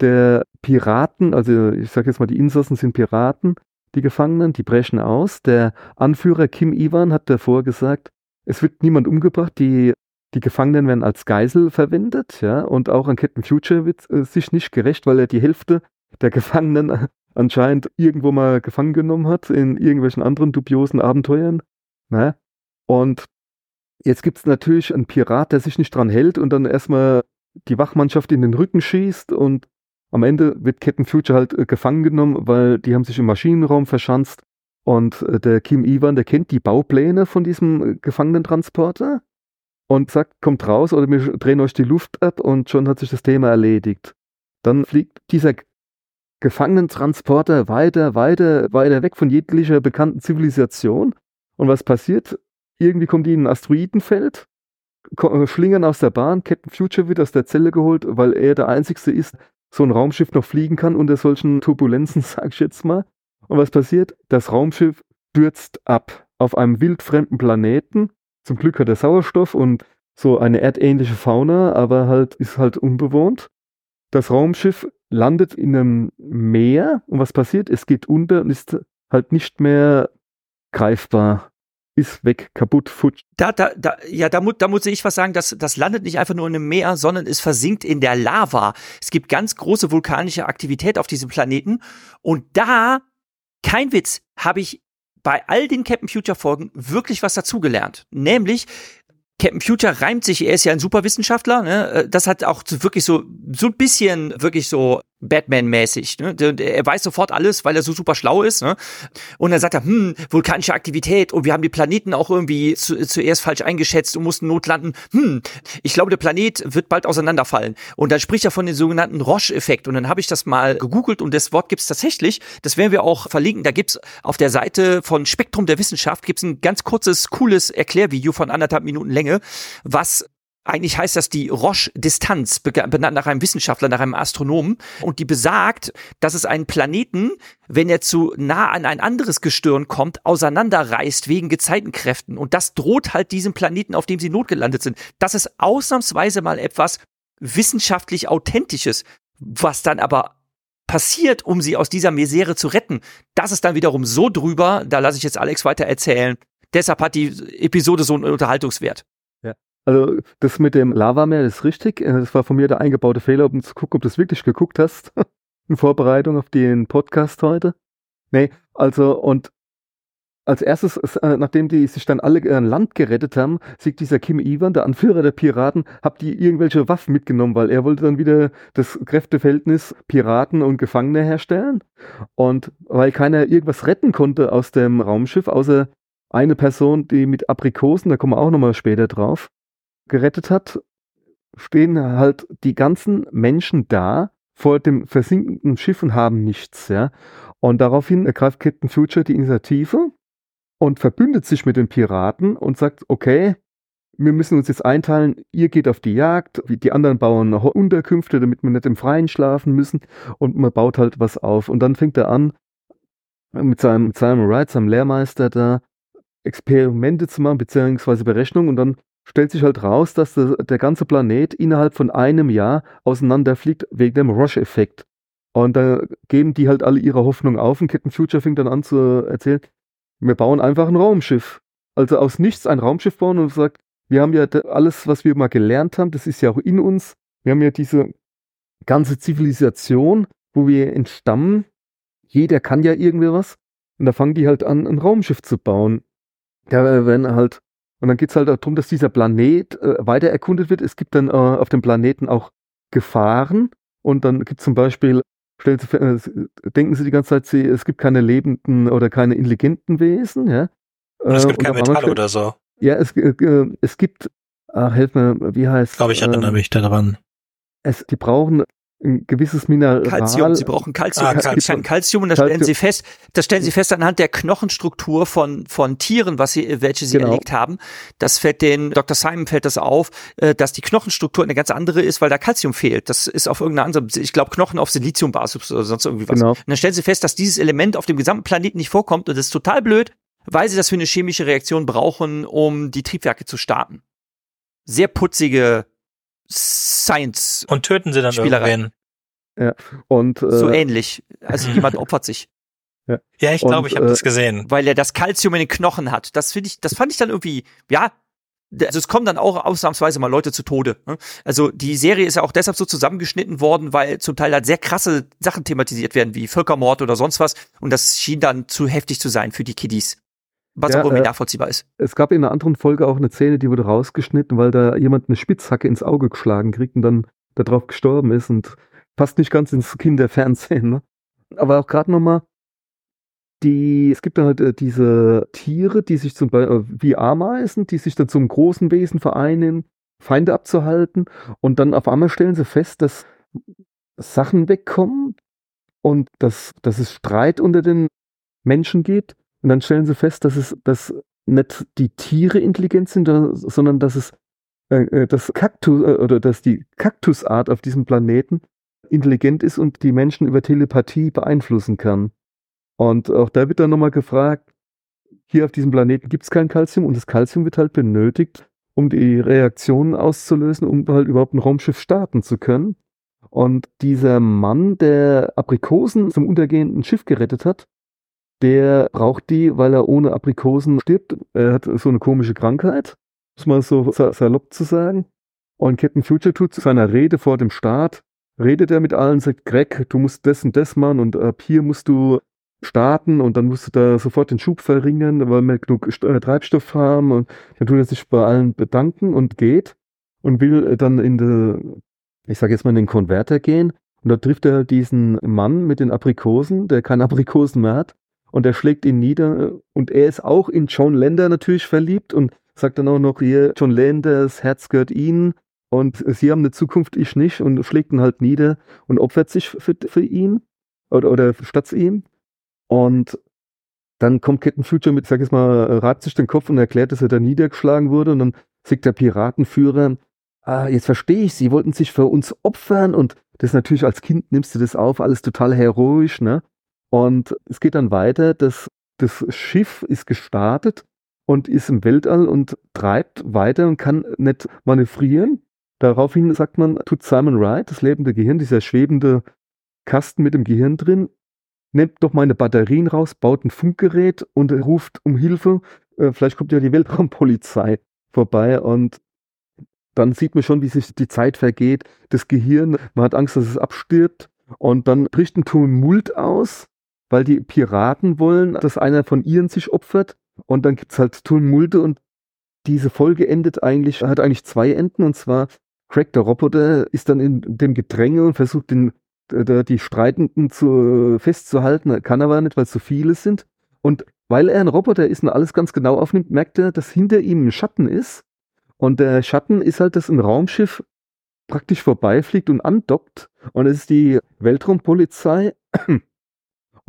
Der Piraten, also ich sage jetzt mal, die Insassen sind Piraten, die Gefangenen, die brechen aus. Der Anführer Kim Iwan hat davor gesagt, es wird niemand umgebracht, die, die Gefangenen werden als Geisel verwendet, ja, und auch an Captain Future wird äh, sich nicht gerecht, weil er die Hälfte der Gefangenen anscheinend irgendwo mal gefangen genommen hat in irgendwelchen anderen dubiosen Abenteuern. Ne? Und jetzt gibt es natürlich einen Pirat, der sich nicht dran hält und dann erstmal die Wachmannschaft in den Rücken schießt und am Ende wird Captain Future halt äh, gefangen genommen, weil die haben sich im Maschinenraum verschanzt und äh, der Kim Iwan, der kennt die Baupläne von diesem äh, Gefangenentransporter und sagt, kommt raus oder wir drehen euch die Luft ab und schon hat sich das Thema erledigt. Dann fliegt dieser Gefangenentransporter weiter, weiter, weiter weg von jeglicher bekannten Zivilisation. Und was passiert? Irgendwie kommt ihnen ein Asteroidenfeld, schlingern aus der Bahn, Captain Future wird aus der Zelle geholt, weil er der Einzige ist, so ein Raumschiff noch fliegen kann unter solchen Turbulenzen, sag ich jetzt mal. Und was passiert? Das Raumschiff stürzt ab auf einem wildfremden Planeten. Zum Glück hat er Sauerstoff und so eine erdähnliche Fauna, aber halt ist halt unbewohnt. Das Raumschiff landet in einem Meer und was passiert? Es geht unter und ist halt nicht mehr greifbar. Ist weg, kaputt, futsch. Da, da, da, ja, da, mu da muss ich was sagen, das, das landet nicht einfach nur in einem Meer, sondern es versinkt in der Lava. Es gibt ganz große vulkanische Aktivität auf diesem Planeten und da, kein Witz, habe ich bei all den Captain Future Folgen wirklich was dazugelernt. Nämlich, Captain Future reimt sich, er ist ja ein Superwissenschaftler, ne? Äh, das hat auch wirklich so, so ein bisschen wirklich so Batman-mäßig. Ne? Er weiß sofort alles, weil er so super schlau ist. Ne? Und dann sagt er, hm, vulkanische Aktivität und wir haben die Planeten auch irgendwie zu, zuerst falsch eingeschätzt und mussten notlanden. Hm, ich glaube, der Planet wird bald auseinanderfallen. Und dann spricht er von dem sogenannten Roche-Effekt. Und dann habe ich das mal gegoogelt und das Wort gibt es tatsächlich. Das werden wir auch verlinken. Da gibt's auf der Seite von Spektrum der Wissenschaft gibt's ein ganz kurzes, cooles Erklärvideo von anderthalb Minuten Länge, was eigentlich heißt das die Roche-Distanz, benannt nach einem Wissenschaftler, nach einem Astronomen. Und die besagt, dass es einen Planeten, wenn er zu nah an ein anderes Gestirn kommt, auseinanderreißt wegen Gezeitenkräften. Und das droht halt diesem Planeten, auf dem sie notgelandet sind. Das ist ausnahmsweise mal etwas wissenschaftlich Authentisches, was dann aber passiert, um sie aus dieser Misere zu retten. Das ist dann wiederum so drüber, da lasse ich jetzt Alex weiter erzählen. Deshalb hat die Episode so einen Unterhaltungswert. Also das mit dem Lavameer ist richtig. Äh, das war von mir der eingebaute Fehler, um zu gucken, ob du es wirklich geguckt hast. In Vorbereitung auf den Podcast heute. Nee, also und als erstes, äh, nachdem die sich dann alle an Land gerettet haben, sieht dieser Kim Ivan, der Anführer der Piraten, habt die irgendwelche Waffen mitgenommen, weil er wollte dann wieder das Kräfteverhältnis Piraten und Gefangene herstellen. Und weil keiner irgendwas retten konnte aus dem Raumschiff, außer eine Person, die mit Aprikosen, da kommen wir auch nochmal später drauf, gerettet hat, stehen halt die ganzen Menschen da vor dem versinkenden Schiff und haben nichts, ja. Und daraufhin ergreift Captain Future die Initiative und verbündet sich mit den Piraten und sagt, okay, wir müssen uns jetzt einteilen, ihr geht auf die Jagd, die anderen bauen Unterkünfte, damit wir nicht im Freien schlafen müssen und man baut halt was auf. Und dann fängt er an, mit seinem, mit seinem Ride, seinem Lehrmeister da, Experimente zu machen, beziehungsweise Berechnungen und dann stellt sich halt raus, dass der, der ganze Planet innerhalb von einem Jahr auseinanderfliegt wegen dem Rush-Effekt. Und da geben die halt alle ihre Hoffnung auf und Captain Future fängt dann an zu erzählen, wir bauen einfach ein Raumschiff. Also aus nichts ein Raumschiff bauen und sagt, wir haben ja alles, was wir mal gelernt haben, das ist ja auch in uns. Wir haben ja diese ganze Zivilisation, wo wir entstammen. Jeder kann ja irgendwie was. Und da fangen die halt an, ein Raumschiff zu bauen. Da werden halt und dann geht es halt darum, dass dieser Planet äh, weiter erkundet wird. Es gibt dann äh, auf dem Planeten auch Gefahren. Und dann gibt es zum Beispiel, stellen Sie, äh, denken Sie die ganze Zeit, Sie, es gibt keine lebenden oder keine intelligenten Wesen. Ja? Und es gibt äh, kein Metall oder so. Ja, es, äh, äh, es gibt, ach, helf mir, wie heißt Ich glaube, ich erinnere ähm, mich daran. Es, die brauchen ein gewisses Mineral. Calcium, sie brauchen Calcium. Ah, Calcium. Calcium und das stellen sie fest, das stellen sie fest anhand der Knochenstruktur von, von Tieren, was sie, welche sie genau. erlegt haben. Das fällt den, Dr. Simon fällt das auf, äh, dass die Knochenstruktur eine ganz andere ist, weil da Calcium fehlt. Das ist auf irgendeiner anderen, ich glaube Knochen auf Siliziumbasis oder sonst irgendwie was. Genau. Und dann stellen sie fest, dass dieses Element auf dem gesamten Planeten nicht vorkommt und das ist total blöd, weil sie das für eine chemische Reaktion brauchen, um die Triebwerke zu starten. Sehr putzige Science. Und töten sie dann Spielerei. irgendwen. Ja. Und, äh, so ähnlich. Also jemand opfert sich. Ja, ja ich glaube, ich habe äh, das gesehen. Weil er das Kalzium in den Knochen hat. Das finde ich, das fand ich dann irgendwie, ja, also es kommen dann auch ausnahmsweise mal Leute zu Tode. Ne? Also die Serie ist ja auch deshalb so zusammengeschnitten worden, weil zum Teil halt sehr krasse Sachen thematisiert werden, wie Völkermord oder sonst was. Und das schien dann zu heftig zu sein für die Kiddies. Was ja, auch irgendwie äh, nachvollziehbar ist. Es gab in einer anderen Folge auch eine Szene, die wurde rausgeschnitten, weil da jemand eine Spitzhacke ins Auge geschlagen kriegt und dann darauf gestorben ist. Und passt nicht ganz ins Kinderfernsehen. Ne? Aber auch gerade nochmal, die, es gibt dann halt äh, diese Tiere, die sich zum Beispiel äh, wie Ameisen, die sich dann zum großen Wesen vereinen, Feinde abzuhalten. Und dann auf einmal stellen sie fest, dass Sachen wegkommen und dass, dass es Streit unter den Menschen gibt. Und dann stellen sie fest, dass es dass nicht die Tiere intelligent sind, sondern dass es äh, äh das Kaktus äh, oder dass die Kaktusart auf diesem Planeten intelligent ist und die Menschen über Telepathie beeinflussen kann. Und auch da wird dann nochmal gefragt, hier auf diesem Planeten gibt es kein Kalzium und das Kalzium wird halt benötigt, um die Reaktionen auszulösen, um halt überhaupt ein Raumschiff starten zu können. Und dieser Mann, der Aprikosen zum untergehenden Schiff gerettet hat, der braucht die, weil er ohne Aprikosen stirbt. Er hat so eine komische Krankheit, muss man so salopp zu sagen. Und Captain Future tut zu seiner Rede vor dem Start, redet er mit allen, sagt, Greg, du musst das und das machen und ab hier musst du starten und dann musst du da sofort den Schub verringern, weil wir genug äh, Treibstoff haben und dann tut er sich bei allen bedanken und geht und will dann in der, ich sage jetzt mal in den Konverter gehen und da trifft er diesen Mann mit den Aprikosen, der keine Aprikosen mehr hat und er schlägt ihn nieder und er ist auch in John Lander natürlich verliebt und sagt dann auch noch hier, John Landers Herz gehört ihnen und sie haben eine Zukunft, ich nicht und schlägt ihn halt nieder und opfert sich für, für ihn oder, oder statt ihm und dann kommt Captain Future mit, sag ich mal, reibt sich den Kopf und erklärt, dass er da niedergeschlagen wurde. Und dann sagt der Piratenführer, ah, jetzt verstehe ich, sie wollten sich für uns opfern. Und das natürlich als Kind nimmst du das auf, alles total heroisch, ne? Und es geht dann weiter, dass das Schiff ist gestartet und ist im Weltall und treibt weiter und kann nicht manövrieren. Daraufhin sagt man, tut Simon Wright, das lebende Gehirn, dieser schwebende Kasten mit dem Gehirn drin, nimmt doch meine Batterien raus, baut ein Funkgerät und ruft um Hilfe. Äh, vielleicht kommt ja die Weltraumpolizei vorbei und dann sieht man schon, wie sich die Zeit vergeht. Das Gehirn, man hat Angst, dass es abstirbt und dann bricht ein Tumult aus, weil die Piraten wollen, dass einer von ihnen sich opfert und dann gibt es halt Tumulte und diese Folge endet eigentlich, hat eigentlich zwei Enden und zwar Craig der Roboter ist dann in dem Gedränge und versucht den die Streitenden zu, festzuhalten, kann aber nicht, weil es so viele sind. Und weil er ein Roboter ist und alles ganz genau aufnimmt, merkt er, dass hinter ihm ein Schatten ist. Und der Schatten ist halt, dass ein Raumschiff praktisch vorbeifliegt und andockt. Und es ist die Weltraumpolizei.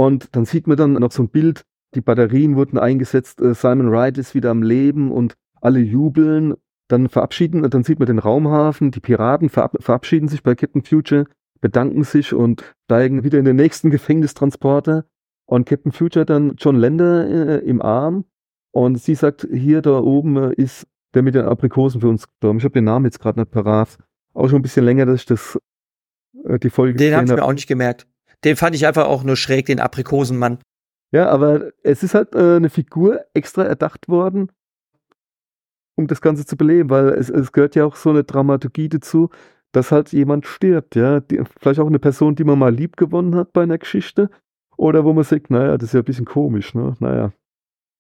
Und dann sieht man dann noch so ein Bild, die Batterien wurden eingesetzt, äh, Simon Wright ist wieder am Leben und alle jubeln. Dann verabschieden, dann sieht man den Raumhafen, die Piraten verabschieden sich bei Captain Future bedanken sich und steigen wieder in den nächsten Gefängnistransporter. Und Captain Future dann John Lander äh, im Arm. Und sie sagt, hier da oben äh, ist der mit den Aprikosen für uns gestorben. Ich habe den Namen jetzt gerade nicht parat. Auch schon ein bisschen länger, dass ich das äh, die Folge Den habe ich mir auch nicht gemerkt. Den fand ich einfach auch nur schräg, den Aprikosenmann. Ja, aber es ist halt äh, eine Figur extra erdacht worden, um das Ganze zu beleben, weil es, es gehört ja auch so eine Dramaturgie dazu, dass halt jemand stirbt, ja. Die, vielleicht auch eine Person, die man mal lieb gewonnen hat bei einer Geschichte. Oder wo man sagt, naja, das ist ja ein bisschen komisch, ne? Naja.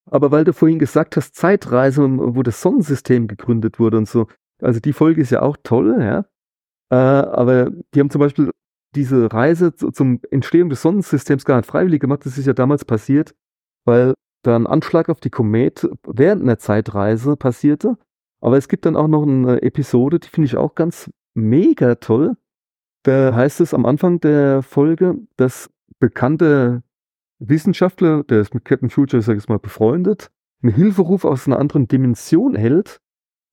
Aber weil du vorhin gesagt hast, Zeitreise, wo das Sonnensystem gegründet wurde und so. Also die Folge ist ja auch toll, ja. Äh, aber die haben zum Beispiel diese Reise zum Entstehung des Sonnensystems gar nicht freiwillig gemacht. Das ist ja damals passiert, weil da ein Anschlag auf die Komet während einer Zeitreise passierte. Aber es gibt dann auch noch eine Episode, die finde ich auch ganz mega toll. Da heißt es am Anfang der Folge, dass bekannte Wissenschaftler, der ist mit Captain Future, sag ich mal, befreundet, einen Hilferuf aus einer anderen Dimension hält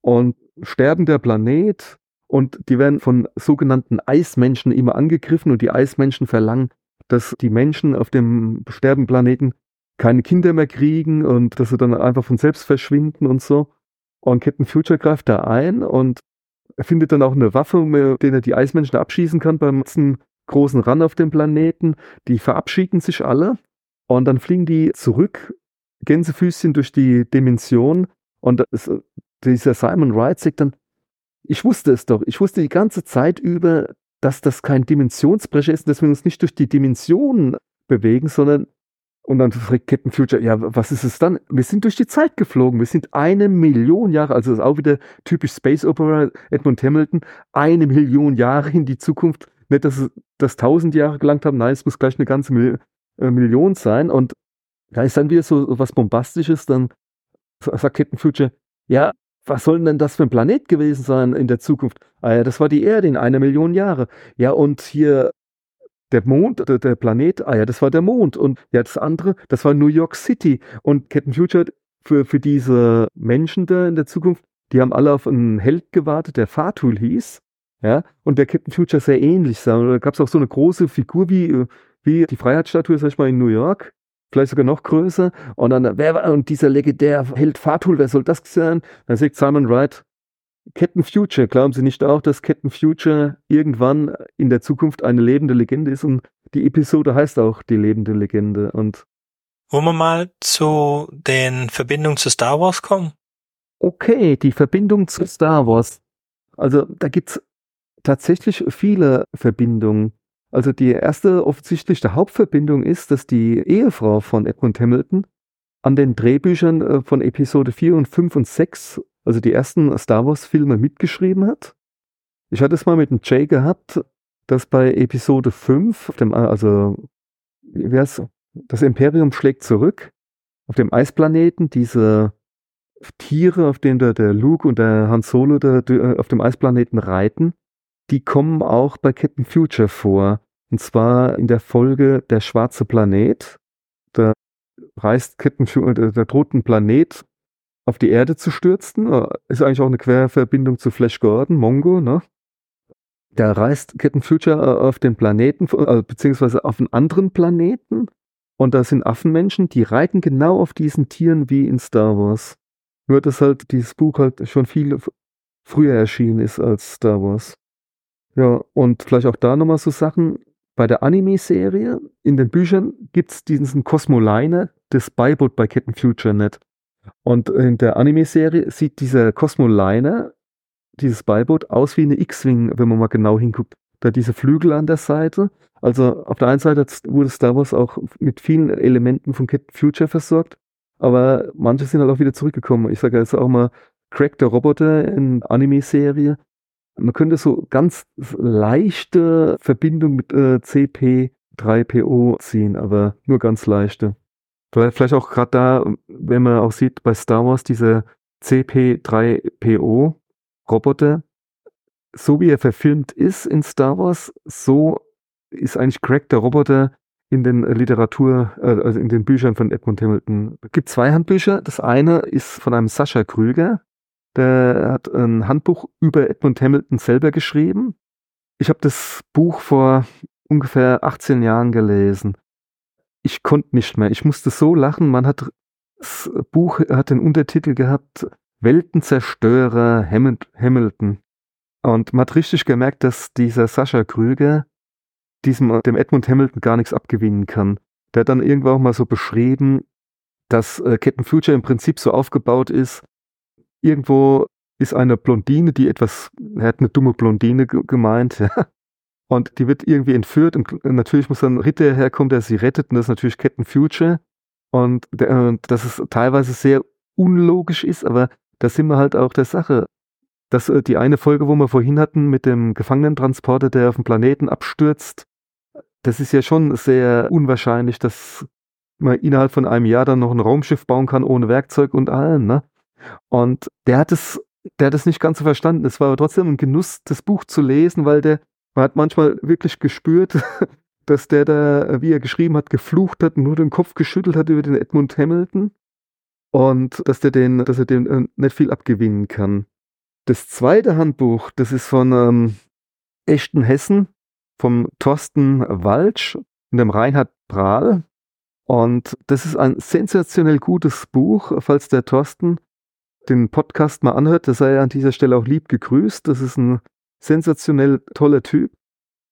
und sterbender Planet und die werden von sogenannten Eismenschen immer angegriffen und die Eismenschen verlangen, dass die Menschen auf dem sterbenden Planeten keine Kinder mehr kriegen und dass sie dann einfach von selbst verschwinden und so. Und Captain Future greift da ein und findet dann auch eine Waffe, mit der er die Eismenschen abschießen kann beim großen Run auf dem Planeten. Die verabschieden sich alle und dann fliegen die zurück, Gänsefüßchen durch die Dimension. Und das, dieser Simon Wright sagt dann, ich wusste es doch, ich wusste die ganze Zeit über, dass das kein Dimensionsbrecher ist, dass wir uns nicht durch die Dimensionen bewegen, sondern und dann fragt Captain Future, ja, was ist es dann? Wir sind durch die Zeit geflogen. Wir sind eine Million Jahre, also das ist auch wieder typisch Space Opera, Edmund Hamilton, eine Million Jahre in die Zukunft. Nicht, dass das tausend Jahre gelangt haben, nein, es muss gleich eine ganze Mil äh, Million sein. Und Da ist dann wieder so was Bombastisches, dann sagt Captain Future, ja, was soll denn das für ein Planet gewesen sein in der Zukunft? Ah ja, das war die Erde in einer Million Jahre. Ja, und hier der Mond, der, der, Planet, ah ja, das war der Mond. Und ja, das andere, das war New York City. Und Captain Future für, für diese Menschen da in der Zukunft, die haben alle auf einen Held gewartet, der Fatul hieß. Ja, und der Captain Future sehr ähnlich sah. Da gab es auch so eine große Figur wie, wie die Freiheitsstatue, sag ich mal, in New York. Vielleicht sogar noch größer. Und dann, wer war, und dieser legendär Held Fatul, wer soll das sein? Dann sagt Simon Wright, Captain Future, glauben Sie nicht auch, dass Captain Future irgendwann in der Zukunft eine lebende Legende ist? Und die Episode heißt auch die lebende Legende. Und wollen wir mal zu den Verbindungen zu Star Wars kommen? Okay, die Verbindung zu Star Wars. Also da gibt's tatsächlich viele Verbindungen. Also die erste offensichtliche Hauptverbindung ist, dass die Ehefrau von Edmund Hamilton an den Drehbüchern äh, von Episode 4 und 5 und 6 also die ersten Star Wars-Filme mitgeschrieben hat. Ich hatte es mal mit dem Jay gehabt, dass bei Episode 5, dem, also wie wär's, das Imperium schlägt zurück, auf dem Eisplaneten diese Tiere, auf denen der, der Luke und der Han Solo der, der, auf dem Eisplaneten reiten, die kommen auch bei Captain Future vor. Und zwar in der Folge Der schwarze Planet. Da reist Captain Future, der, der droht ein Planet auf die Erde zu stürzen. Äh, ist eigentlich auch eine Querverbindung zu Flash Gordon, Mongo, ne? Da reist Captain Future äh, auf den Planeten, äh, beziehungsweise auf einen anderen Planeten. Und da sind Affenmenschen, die reiten genau auf diesen Tieren wie in Star Wars. Nur, dass halt dieses Buch halt schon viel früher erschienen ist als Star Wars. Ja, und vielleicht auch da nochmal so Sachen. Bei der Anime-Serie, in den Büchern gibt es diesen Cosmoliner, das Beiboot bei Captain Future nicht. Und in der Anime-Serie sieht dieser Cosmo Liner, dieses Beiboot, aus wie eine X-Wing, wenn man mal genau hinguckt. Da diese Flügel an der Seite. Also auf der einen Seite wurde Star Wars auch mit vielen Elementen von Captain Future versorgt, aber manche sind halt auch wieder zurückgekommen. Ich sage jetzt auch mal Crack der Roboter in Anime-Serie. Man könnte so ganz leichte Verbindung mit äh, CP3PO ziehen, aber nur ganz leichte. Vielleicht auch gerade da, wenn man auch sieht bei Star Wars diese CP3PO Roboter, so wie er verfilmt ist in Star Wars, so ist eigentlich Craig der Roboter in den Literatur, äh, also in den Büchern von Edmund Hamilton. Es gibt zwei Handbücher. Das eine ist von einem Sascha Krüger. Der hat ein Handbuch über Edmund Hamilton selber geschrieben. Ich habe das Buch vor ungefähr 18 Jahren gelesen ich konnte nicht mehr. Ich musste so lachen. Man hat das Buch hat den Untertitel gehabt Weltenzerstörer Hamilton. Und man hat richtig gemerkt, dass dieser Sascha Krüger diesem, dem Edmund Hamilton gar nichts abgewinnen kann. Der hat dann irgendwann auch mal so beschrieben, dass äh, Captain Future im Prinzip so aufgebaut ist. Irgendwo ist eine Blondine, die etwas, er hat eine dumme Blondine gemeint, ja. Und die wird irgendwie entführt und natürlich muss dann ein Ritter herkommen, der sie rettet und das ist natürlich Captain Future. Und, der, und das ist teilweise sehr unlogisch ist, aber da sind wir halt auch der Sache. dass äh, die eine Folge, wo wir vorhin hatten mit dem Gefangenentransporter, der auf dem Planeten abstürzt, das ist ja schon sehr unwahrscheinlich, dass man innerhalb von einem Jahr dann noch ein Raumschiff bauen kann ohne Werkzeug und allem, ne? Und der hat es, der hat es nicht ganz so verstanden. Es war aber trotzdem ein Genuss, das Buch zu lesen, weil der man hat manchmal wirklich gespürt, dass der da, wie er geschrieben hat, geflucht hat nur den Kopf geschüttelt hat über den Edmund Hamilton und dass der den, dass er den äh, nicht viel abgewinnen kann. Das zweite Handbuch, das ist von ähm, Echten Hessen, vom Thorsten Walsch und dem Reinhard Prahl. Und das ist ein sensationell gutes Buch, falls der Thorsten den Podcast mal anhört, da sei an dieser Stelle auch lieb gegrüßt. Das ist ein sensationell toller Typ,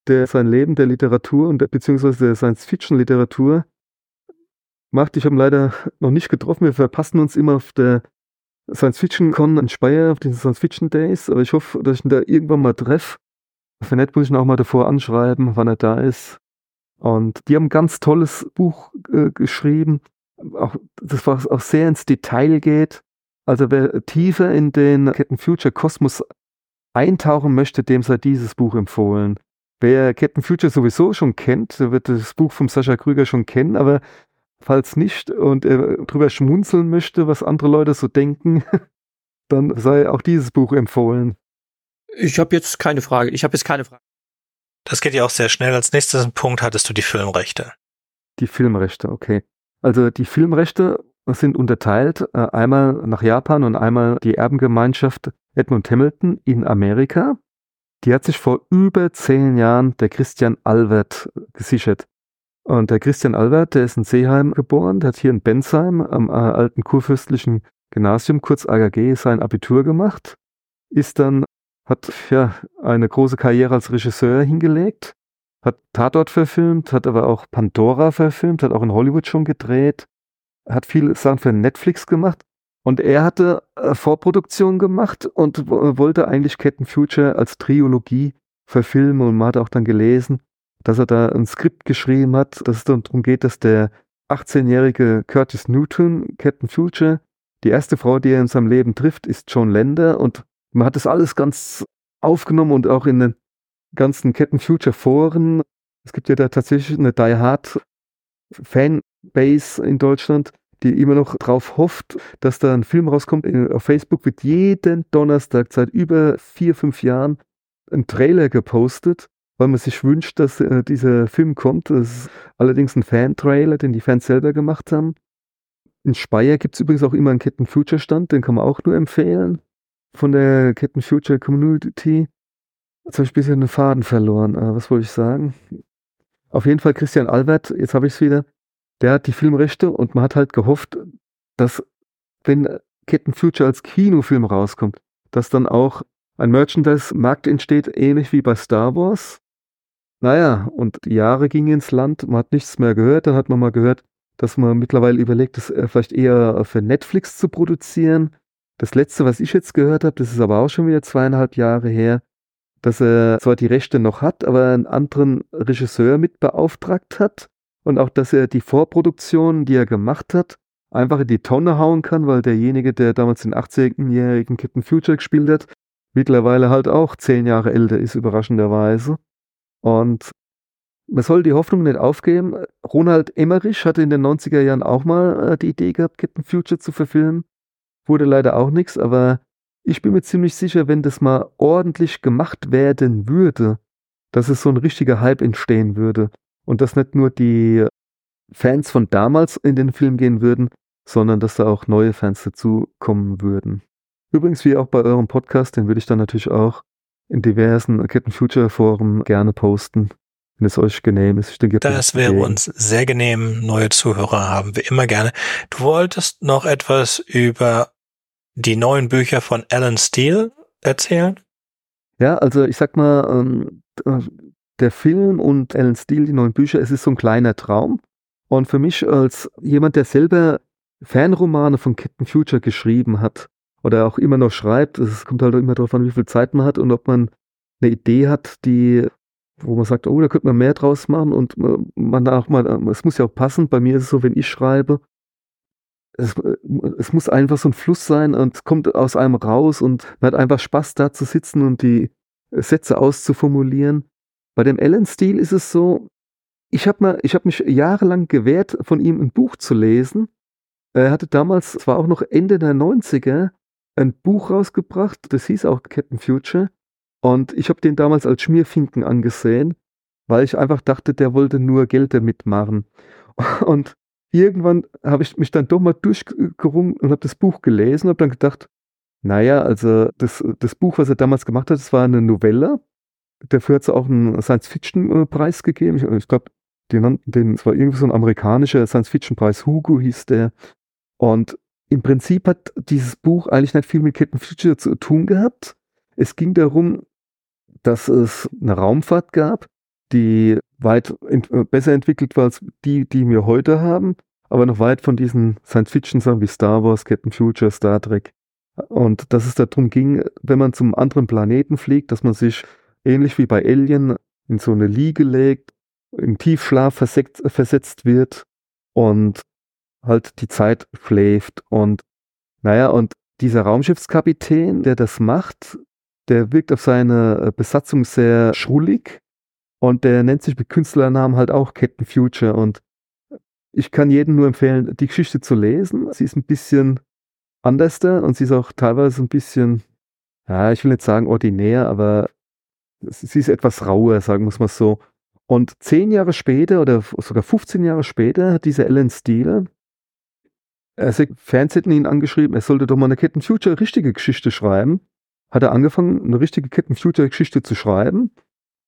der sein Leben der Literatur und beziehungsweise der Science-Fiction-Literatur macht. Ich habe ihn leider noch nicht getroffen. Wir verpassen uns immer auf der Science-Fiction-Con in Speyer, auf den Science-Fiction-Days. Aber ich hoffe, dass ich ihn da irgendwann mal treffe. Wenn nicht, muss ich ihn auch mal davor anschreiben, wann er da ist. Und die haben ein ganz tolles Buch äh, geschrieben, auch, das auch sehr ins Detail geht. Also wer tiefer in den Captain Future Kosmos eintauchen möchte, dem sei dieses Buch empfohlen. Wer Captain Future sowieso schon kennt, der wird das Buch von Sascha Krüger schon kennen, aber Falls nicht und er drüber schmunzeln möchte, was andere Leute so denken, dann sei auch dieses Buch empfohlen. Ich habe jetzt keine Frage. Ich habe jetzt keine Frage. Das geht ja auch sehr schnell. Als nächstes Punkt hattest du die Filmrechte. Die Filmrechte, okay. Also die Filmrechte sind unterteilt, äh, einmal nach Japan und einmal die Erbengemeinschaft Edmund Hamilton in Amerika. Die hat sich vor über zehn Jahren der Christian Albert gesichert. Und der Christian Albert, der ist in Seeheim geboren, der hat hier in Bensheim am äh, alten kurfürstlichen Gymnasium, kurz AGG, sein Abitur gemacht, ist dann, hat ja eine große Karriere als Regisseur hingelegt, hat Tatort verfilmt, hat aber auch Pandora verfilmt, hat auch in Hollywood schon gedreht, hat viele Sachen für Netflix gemacht und er hatte äh, Vorproduktion gemacht und wollte eigentlich Captain Future als Trilogie verfilmen und man hat auch dann gelesen, dass er da ein Skript geschrieben hat, dass es dann darum geht, dass der 18-jährige Curtis Newton, Captain Future, die erste Frau, die er in seinem Leben trifft, ist John Lander und man hat das alles ganz aufgenommen und auch in den ganzen Captain Future Foren. Es gibt ja da tatsächlich eine Die Hard Fanbase in Deutschland, die immer noch drauf hofft, dass da ein Film rauskommt. Auf Facebook wird jeden Donnerstag seit über vier, fünf Jahren ein Trailer gepostet, weil man sich wünscht, dass äh, dieser Film kommt. Das ist allerdings ein Fan-Trailer, den die Fans selber gemacht haben. In Speyer gibt es übrigens auch immer einen Captain Future Stand, den kann man auch nur empfehlen. Von der Captain Future Community. Jetzt habe ich ein bisschen den Faden verloren. Äh, was wollte ich sagen? Auf jeden Fall Christian Albert, jetzt habe ich es wieder der hat die Filmrechte und man hat halt gehofft, dass wenn Captain Future als Kinofilm rauskommt, dass dann auch ein Merchandise-Markt entsteht, ähnlich wie bei Star Wars. Naja, und Jahre gingen ins Land, man hat nichts mehr gehört, dann hat man mal gehört, dass man mittlerweile überlegt, das äh, vielleicht eher für Netflix zu produzieren. Das letzte, was ich jetzt gehört habe, das ist aber auch schon wieder zweieinhalb Jahre her, dass er zwar die Rechte noch hat, aber einen anderen Regisseur mit beauftragt hat und auch, dass er die Vorproduktion, die er gemacht hat, einfach in die Tonne hauen kann, weil derjenige, der damals den 18-jährigen Captain Future gespielt hat, mittlerweile halt auch zehn Jahre älter ist, überraschenderweise. Und man soll die Hoffnung nicht aufgeben. Ronald Emmerich hatte in den 90er Jahren auch mal äh, die Idee gehabt, Captain Future zu verfilmen. Wurde leider auch nichts, aber ich bin mir ziemlich sicher, wenn das mal ordentlich gemacht werden würde, dass es so ein richtiger Hype entstehen würde und dass nicht nur die Fans von damals in den Film gehen würden, sondern dass da auch neue Fans dazu kommen würden. Übrigens, wie auch bei eurem Podcast, den würde ich dann natürlich auch in diversen Captain Future Foren gerne posten, wenn es euch genehm ist. Denke, das wäre uns sehr genehm. Neue Zuhörer haben wir immer gerne. Du wolltest noch etwas über die neuen Bücher von Alan Steele erzählen? Ja, also ich sag mal, ähm, der Film und Alan Steele, die neuen Bücher, es ist so ein kleiner Traum. Und für mich als jemand, der selber Fanromane von Captain Future geschrieben hat oder auch immer noch schreibt, es kommt halt immer darauf an, wie viel Zeit man hat und ob man eine Idee hat, die, wo man sagt, oh, da könnte man mehr draus machen und man auch mal, es muss ja auch passen. Bei mir ist es so, wenn ich schreibe, es, es muss einfach so ein Fluss sein und es kommt aus einem raus und man hat einfach Spaß da zu sitzen und die Sätze auszuformulieren. Bei dem Ellen-Stil ist es so, ich habe hab mich jahrelang gewehrt, von ihm ein Buch zu lesen. Er hatte damals, es war auch noch Ende der 90er, ein Buch rausgebracht, das hieß auch Captain Future. Und ich habe den damals als Schmierfinken angesehen, weil ich einfach dachte, der wollte nur Geld damit machen. Und irgendwann habe ich mich dann doch mal durchgerungen und habe das Buch gelesen und habe dann gedacht, naja, also das, das Buch, was er damals gemacht hat, das war eine Novelle Dafür hat es auch einen Science-Fiction-Preis gegeben. Ich, ich glaube, den, den, es war irgendwie so ein amerikanischer Science-Fiction-Preis, Hugo hieß der. Und im Prinzip hat dieses Buch eigentlich nicht viel mit Captain Future zu tun gehabt. Es ging darum, dass es eine Raumfahrt gab, die weit ent äh, besser entwickelt war als die, die wir heute haben, aber noch weit von diesen Science-Fiction-Sachen wie Star Wars, Captain Future, Star Trek. Und dass es darum ging, wenn man zum anderen Planeten fliegt, dass man sich ähnlich wie bei Alien in so eine Liege legt, im Tiefschlaf versetzt, versetzt wird und halt die Zeit schläft. Und naja, und dieser Raumschiffskapitän, der das macht, der wirkt auf seine äh, Besatzung sehr schrullig und der nennt sich mit Künstlernamen halt auch Captain Future. Und ich kann jedem nur empfehlen, die Geschichte zu lesen. Sie ist ein bisschen anders und sie ist auch teilweise ein bisschen, ja, ich will nicht sagen ordinär, aber sie ist etwas rauer, sagen wir es so. Und zehn Jahre später oder sogar 15 Jahre später hat dieser Alan Steele, er hat Fernsehen ihn angeschrieben, er sollte doch mal eine Captain Future richtige Geschichte schreiben. Hat er angefangen, eine richtige Captain Future Geschichte zu schreiben.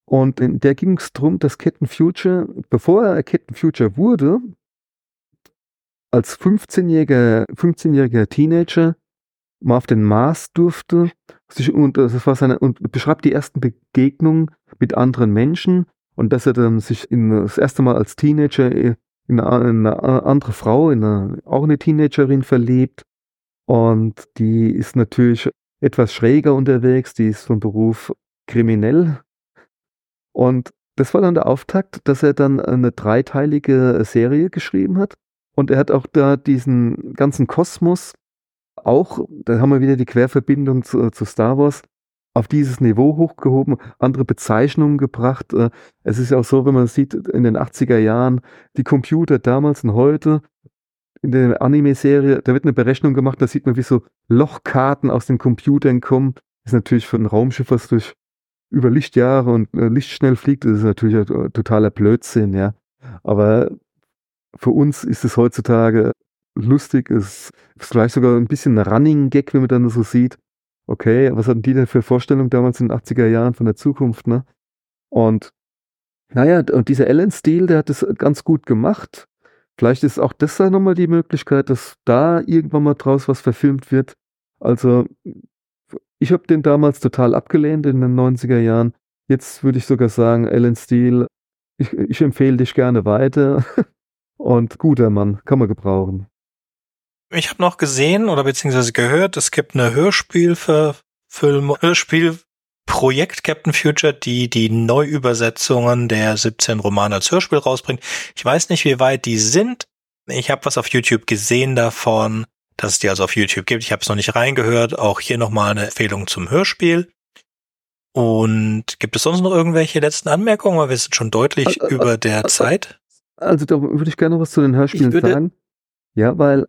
Und in der ging es darum, dass Captain Future, bevor er Captain Future wurde, als 15-jähriger 15 Teenager mal auf den Mars durfte sich, und das war seine und beschreibt die ersten Begegnungen mit anderen Menschen und dass er dann sich in, das erste Mal als Teenager in eine, in eine andere Frau, in eine, auch eine Teenagerin verliebt. Und die ist natürlich etwas schräger unterwegs, die ist von Beruf kriminell. Und das war dann der Auftakt, dass er dann eine dreiteilige Serie geschrieben hat. Und er hat auch da diesen ganzen Kosmos auch, da haben wir wieder die Querverbindung zu, zu Star Wars, auf dieses Niveau hochgehoben, andere Bezeichnungen gebracht. Äh, es ist ja auch so, wenn man sieht, in den 80er Jahren, die Computer damals und heute, in der Anime-Serie, da wird eine Berechnung gemacht, da sieht man, wie so Lochkarten aus den Computern kommen. Das ist natürlich für ein Raumschiff, was durch über Lichtjahre und äh, lichtschnell fliegt, das ist natürlich ein totaler Blödsinn, ja. Aber für uns ist es heutzutage lustig, ist vielleicht sogar ein bisschen ein Running Gag, wenn man dann so sieht. Okay, was hatten die denn für Vorstellungen damals in den 80er Jahren von der Zukunft, ne? Und naja, und dieser Alan Steele, der hat das ganz gut gemacht. Vielleicht ist auch das da nochmal die Möglichkeit, dass da irgendwann mal draus was verfilmt wird. Also, ich habe den damals total abgelehnt in den 90er Jahren. Jetzt würde ich sogar sagen, Alan Steele, ich, ich empfehle dich gerne weiter. Und guter Mann, kann man gebrauchen. Ich habe noch gesehen oder beziehungsweise gehört, es gibt eine Hörspielverfilmung, Hörspielprojekt Captain Future, die die Neuübersetzungen der 17 Romane als Hörspiel rausbringt. Ich weiß nicht, wie weit die sind. Ich habe was auf YouTube gesehen davon, dass es die also auf YouTube gibt. Ich habe es noch nicht reingehört. Auch hier nochmal eine Empfehlung zum Hörspiel. Und gibt es sonst noch irgendwelche letzten Anmerkungen? Weil wir sind schon deutlich also, über der also, Zeit. Also da würde ich gerne noch was zu den Hörspielen sagen. Ja, weil.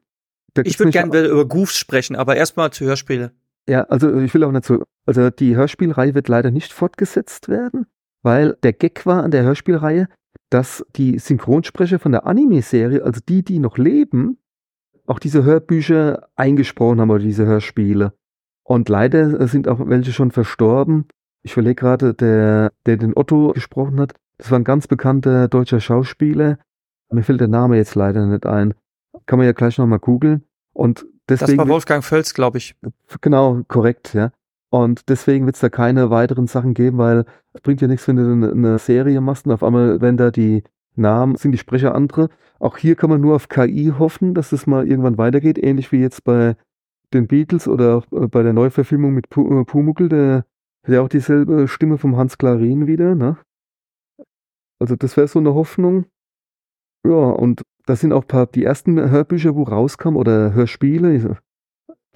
Ich würde gerne über Goofs sprechen, aber erstmal zu Hörspiele. Ja, also ich will auch nicht so. Also die Hörspielreihe wird leider nicht fortgesetzt werden, weil der Gag war an der Hörspielreihe, dass die Synchronsprecher von der Anime-Serie, also die, die noch leben, auch diese Hörbücher eingesprochen haben oder diese Hörspiele. Und leider sind auch welche schon verstorben. Ich überlege gerade, der, der den Otto gesprochen hat, das war ein ganz bekannter deutscher Schauspieler. Mir fällt der Name jetzt leider nicht ein. Kann man ja gleich nochmal googeln. Und deswegen. Das war Wolfgang Völz, glaube ich. Genau, korrekt, ja. Und deswegen wird es da keine weiteren Sachen geben, weil es bringt ja nichts, wenn du eine, Serie machst und auf einmal, wenn da die Namen sind, die Sprecher andere. Auch hier kann man nur auf KI hoffen, dass es mal irgendwann weitergeht, ähnlich wie jetzt bei den Beatles oder auch äh, bei der Neuverfilmung mit äh, Pumuckl, der hat ja auch dieselbe Stimme vom Hans Klarin wieder, ne? Also das wäre so eine Hoffnung. Ja, und das sind auch paar, die ersten Hörbücher, wo rauskamen oder Hörspiele,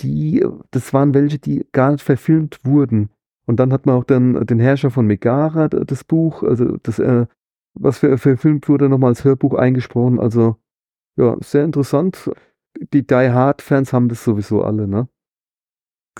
die, das waren welche, die gar nicht verfilmt wurden. Und dann hat man auch dann den Herrscher von Megara, das Buch, also das, äh, was für, verfilmt wurde, nochmal als Hörbuch eingesprochen. Also ja, sehr interessant. Die Die Hard-Fans haben das sowieso alle, ne?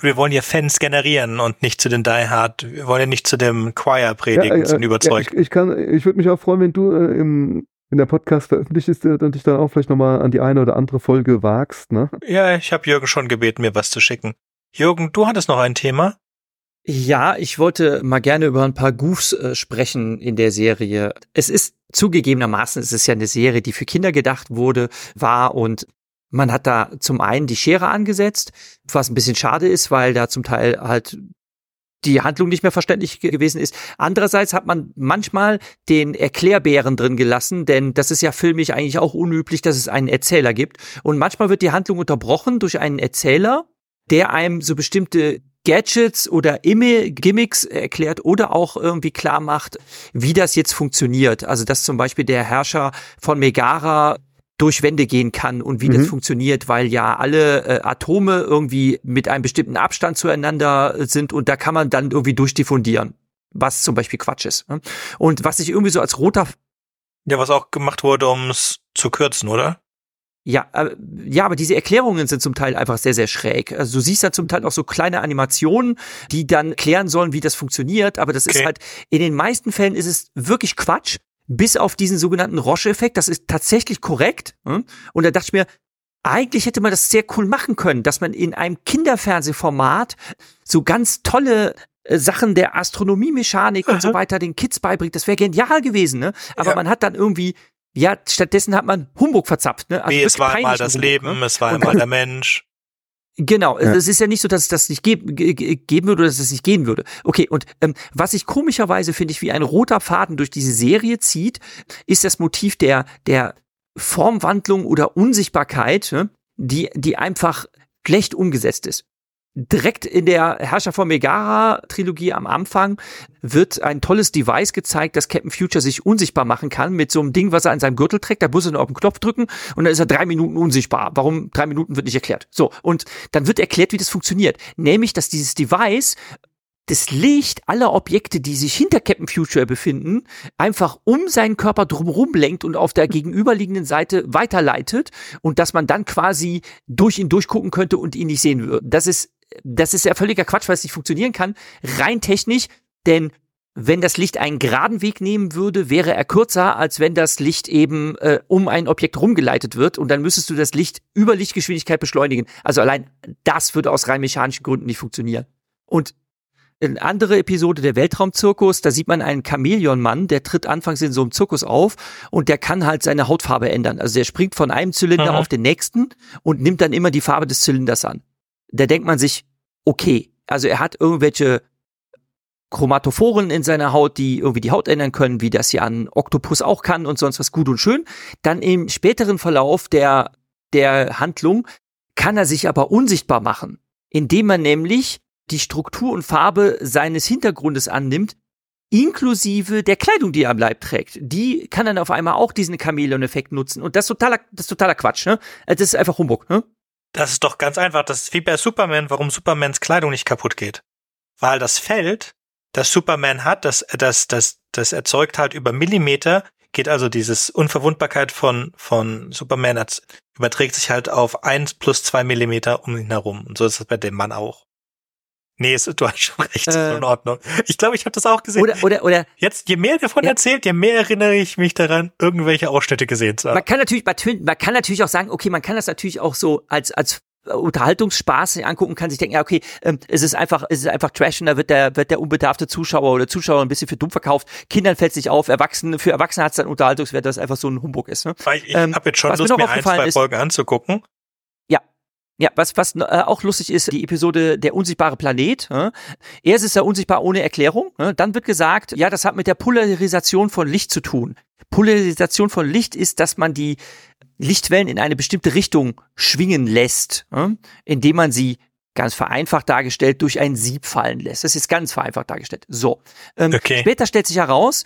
wir wollen ja Fans generieren und nicht zu den Die Hard, wir wollen ja nicht zu dem Choir predigen, ja, äh, überzeugt. Ja, ich, ich, kann, ich würde mich auch freuen, wenn du äh, im, in der Podcast veröffentlicht ist und dich dann auch vielleicht nochmal an die eine oder andere Folge wagst, ne? Ja, ich habe Jürgen schon gebeten, mir was zu schicken. Jürgen, du hattest noch ein Thema? Ja, ich wollte mal gerne über ein paar Goofs äh, sprechen in der Serie. Es ist zugegebenermaßen, es ist ja eine Serie, die für Kinder gedacht wurde, war und man hat da zum einen die Schere angesetzt, was ein bisschen schade ist, weil da zum Teil halt die Handlung nicht mehr verständlich gewesen ist. Andererseits hat man manchmal den Erklärbären drin gelassen, denn das ist ja filmisch eigentlich auch unüblich, dass es einen Erzähler gibt. Und manchmal wird die Handlung unterbrochen durch einen Erzähler, der einem so bestimmte Gadgets oder Gimmicks erklärt oder auch irgendwie klar macht, wie das jetzt funktioniert. Also dass zum Beispiel der Herrscher von Megara durch Wände gehen kann und wie mhm. das funktioniert, weil ja alle äh, Atome irgendwie mit einem bestimmten Abstand zueinander sind und da kann man dann irgendwie durchdiffundieren, was zum Beispiel Quatsch ist. Ne? Und was ich irgendwie so als roter ja, was auch gemacht wurde, um es zu kürzen, oder? Ja, äh, ja, aber diese Erklärungen sind zum Teil einfach sehr, sehr schräg. Also du siehst da zum Teil auch so kleine Animationen, die dann klären sollen, wie das funktioniert. Aber das okay. ist halt, in den meisten Fällen ist es wirklich Quatsch, bis auf diesen sogenannten Roche-Effekt. Das ist tatsächlich korrekt. Und da dachte ich mir, eigentlich hätte man das sehr cool machen können, dass man in einem Kinderfernsehformat so ganz tolle äh, Sachen der Astronomiemechanik und so weiter den Kids beibringt. Das wäre genial gewesen, ne? Aber ja. man hat dann irgendwie ja, stattdessen hat man Humbug verzapft. Ne? Also nee, es war einmal das Humbug, Leben, ne? es war einmal der Mensch. Genau, ja. es ist ja nicht so, dass es das nicht geben, geben würde oder dass es nicht gehen würde. Okay, und ähm, was sich komischerweise, finde ich, wie ein roter Faden durch diese Serie zieht, ist das Motiv der, der Formwandlung oder Unsichtbarkeit, ne? die, die einfach schlecht umgesetzt ist direkt in der Herrscher von Megara Trilogie am Anfang wird ein tolles Device gezeigt, dass Captain Future sich unsichtbar machen kann mit so einem Ding, was er an seinem Gürtel trägt. Da muss er nur auf den Knopf drücken und dann ist er drei Minuten unsichtbar. Warum drei Minuten wird nicht erklärt. So. Und dann wird erklärt, wie das funktioniert. Nämlich, dass dieses Device das Licht aller Objekte, die sich hinter Captain Future befinden, einfach um seinen Körper drumherum lenkt und auf der gegenüberliegenden Seite weiterleitet und dass man dann quasi durch ihn durchgucken könnte und ihn nicht sehen würde. Das ist das ist ja völliger Quatsch, weil es nicht funktionieren kann, rein technisch, denn wenn das Licht einen geraden Weg nehmen würde, wäre er kürzer, als wenn das Licht eben äh, um ein Objekt rumgeleitet wird und dann müsstest du das Licht über Lichtgeschwindigkeit beschleunigen. Also allein das würde aus rein mechanischen Gründen nicht funktionieren. Und eine andere Episode der Weltraumzirkus, da sieht man einen Chamäleonmann, der tritt anfangs in so einem Zirkus auf und der kann halt seine Hautfarbe ändern. Also der springt von einem Zylinder mhm. auf den nächsten und nimmt dann immer die Farbe des Zylinders an da denkt man sich, okay, also er hat irgendwelche Chromatophoren in seiner Haut, die irgendwie die Haut ändern können, wie das ja ein Oktopus auch kann und sonst was gut und schön. Dann im späteren Verlauf der, der Handlung kann er sich aber unsichtbar machen, indem er nämlich die Struktur und Farbe seines Hintergrundes annimmt, inklusive der Kleidung, die er am Leib trägt. Die kann dann auf einmal auch diesen Chamäleon-Effekt nutzen. Und das ist totaler, das ist totaler Quatsch, ne? Das ist einfach Humbug, ne? Das ist doch ganz einfach. Das ist wie bei Superman, warum Supermans Kleidung nicht kaputt geht. Weil das Feld, das Superman hat, das, das, das, das erzeugt halt über Millimeter, geht also dieses Unverwundbarkeit von, von Superman, überträgt sich halt auf eins plus zwei Millimeter um ihn herum. Und so ist es bei dem Mann auch. Nee, es, du hast schon recht, äh, in Ordnung. Ich glaube, ich habe das auch gesehen. Oder, oder, oder. Jetzt, je mehr davon ja. erzählt, je mehr erinnere ich mich daran, irgendwelche Ausschnitte gesehen zu haben. Man kann natürlich, man kann natürlich auch sagen, okay, man kann das natürlich auch so als, als Unterhaltungsspaß angucken kann sich denken, ja, okay, ähm, es ist einfach, es ist einfach Trash und da wird der, wird der unbedarfte Zuschauer oder Zuschauer ein bisschen für dumm verkauft. Kindern fällt sich auf, Erwachsene, für Erwachsene hat es dann Unterhaltungswert, dass es einfach so ein Humbug ist. Ne? Ich, ich ähm, habe jetzt schon Lust, mir ein, zwei ist, Folgen anzugucken. Ja, was, was äh, auch lustig ist, die Episode Der unsichtbare Planet. Äh? Erst ist er unsichtbar ohne Erklärung. Äh? Dann wird gesagt, ja, das hat mit der Polarisation von Licht zu tun. Polarisation von Licht ist, dass man die Lichtwellen in eine bestimmte Richtung schwingen lässt, äh? indem man sie ganz vereinfacht dargestellt durch ein Sieb fallen lässt. Das ist ganz vereinfacht dargestellt. So. Ähm, okay. Später stellt sich heraus,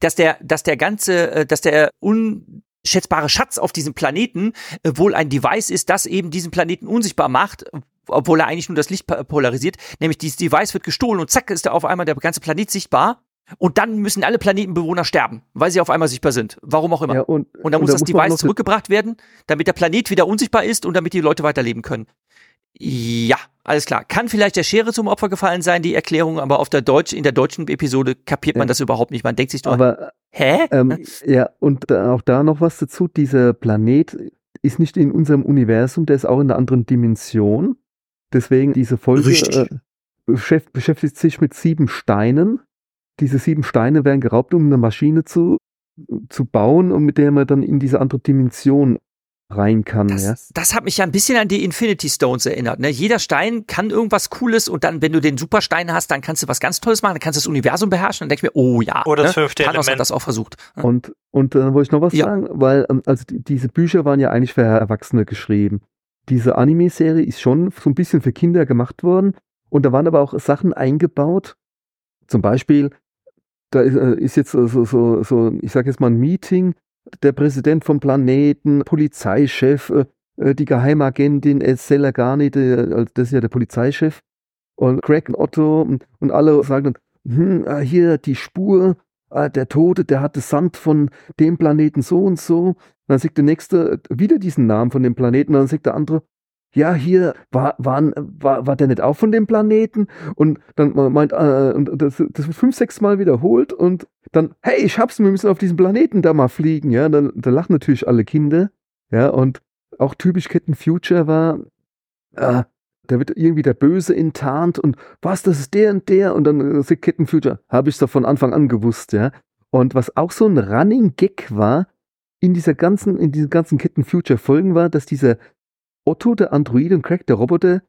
dass der, dass der ganze, äh, dass der un schätzbare Schatz auf diesem Planeten äh, wohl ein Device ist, das eben diesen Planeten unsichtbar macht, obwohl er eigentlich nur das Licht polarisiert. Nämlich dieses Device wird gestohlen und zack ist da auf einmal der ganze Planet sichtbar. Und dann müssen alle Planetenbewohner sterben, weil sie auf einmal sichtbar sind. Warum auch immer. Ja, und, und dann muss und da das muss Device zurückgebracht werden, damit der Planet wieder unsichtbar ist und damit die Leute weiterleben können. Ja, alles klar. Kann vielleicht der Schere zum Opfer gefallen sein, die Erklärung, aber auf der Deutsch, in der deutschen Episode kapiert man ja. das überhaupt nicht. Man denkt sich doch, aber, hä? Ähm, ja, und auch da noch was dazu. Dieser Planet ist nicht in unserem Universum, der ist auch in einer anderen Dimension. Deswegen diese Folge äh, beschäftigt sich mit sieben Steinen. Diese sieben Steine werden geraubt, um eine Maschine zu, zu bauen und mit der man dann in diese andere Dimension rein kann. Das, ja. das hat mich ja ein bisschen an die Infinity Stones erinnert. Ne? Jeder Stein kann irgendwas Cooles und dann, wenn du den Superstein hast, dann kannst du was ganz Tolles machen, dann kannst du das Universum beherrschen und denkst mir, oh ja. Oder das ne? fünfte Thanos Element. hat das auch versucht. Und, und dann wollte ich noch was ja. sagen, weil ähm, also die, diese Bücher waren ja eigentlich für Erwachsene geschrieben. Diese Anime-Serie ist schon so ein bisschen für Kinder gemacht worden und da waren aber auch Sachen eingebaut. Zum Beispiel, da ist, äh, ist jetzt so, so, so, ich sag jetzt mal ein Meeting der Präsident vom Planeten, Polizeichef, äh, äh die Geheimagentin Estella Garni, das ist ja der Polizeichef, und Craig und Otto und, und alle sagen dann, hm, ah, hier die Spur, ah, der Tote, der hatte Sand von dem Planeten so und so. Und dann sagt der Nächste wieder diesen Namen von dem Planeten. Und dann sagt der andere, ja, hier war, waren, war, war der nicht auch von dem Planeten? Und dann meint, äh, und das, das wird fünf, sechs Mal wiederholt und dann, hey, ich hab's, wir müssen auf diesen Planeten da mal fliegen, ja. Dann, dann lachen natürlich alle Kinder, ja, und auch typisch Captain Future war, äh, da wird irgendwie der Böse enttarnt und was, das ist der und der und dann sagt Captain Future, habe ich doch von Anfang an gewusst, ja. Und was auch so ein Running Gag war, in dieser ganzen, in diesen ganzen Captain Future Folgen war, dass dieser Otto, der Android und Craig, der Roboter,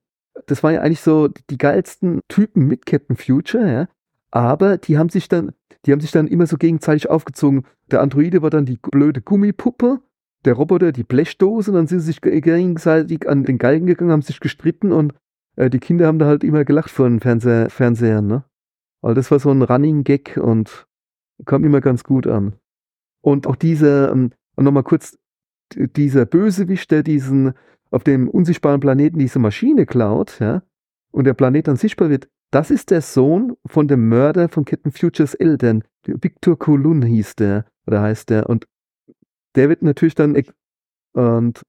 das waren ja eigentlich so die geilsten Typen mit Captain Future, ja. Aber die haben sich dann, die haben sich dann immer so gegenseitig aufgezogen. Der Androide war dann die blöde Gummipuppe, der Roboter die Blechdose, und dann sind sie sich gegenseitig an den Galgen gegangen, haben sich gestritten und äh, die Kinder haben da halt immer gelacht vor den Fernseher, Fernsehern, ne? Also das war so ein Running Gag und kam immer ganz gut an. Und auch dieser, ähm, nochmal kurz, dieser Bösewicht, der diesen auf dem unsichtbaren Planeten diese Maschine klaut, ja, und der Planet dann sichtbar wird, das ist der Sohn von dem Mörder von Captain Futures Eltern. Victor Colun hieß der, oder heißt der. Und der wird natürlich dann, und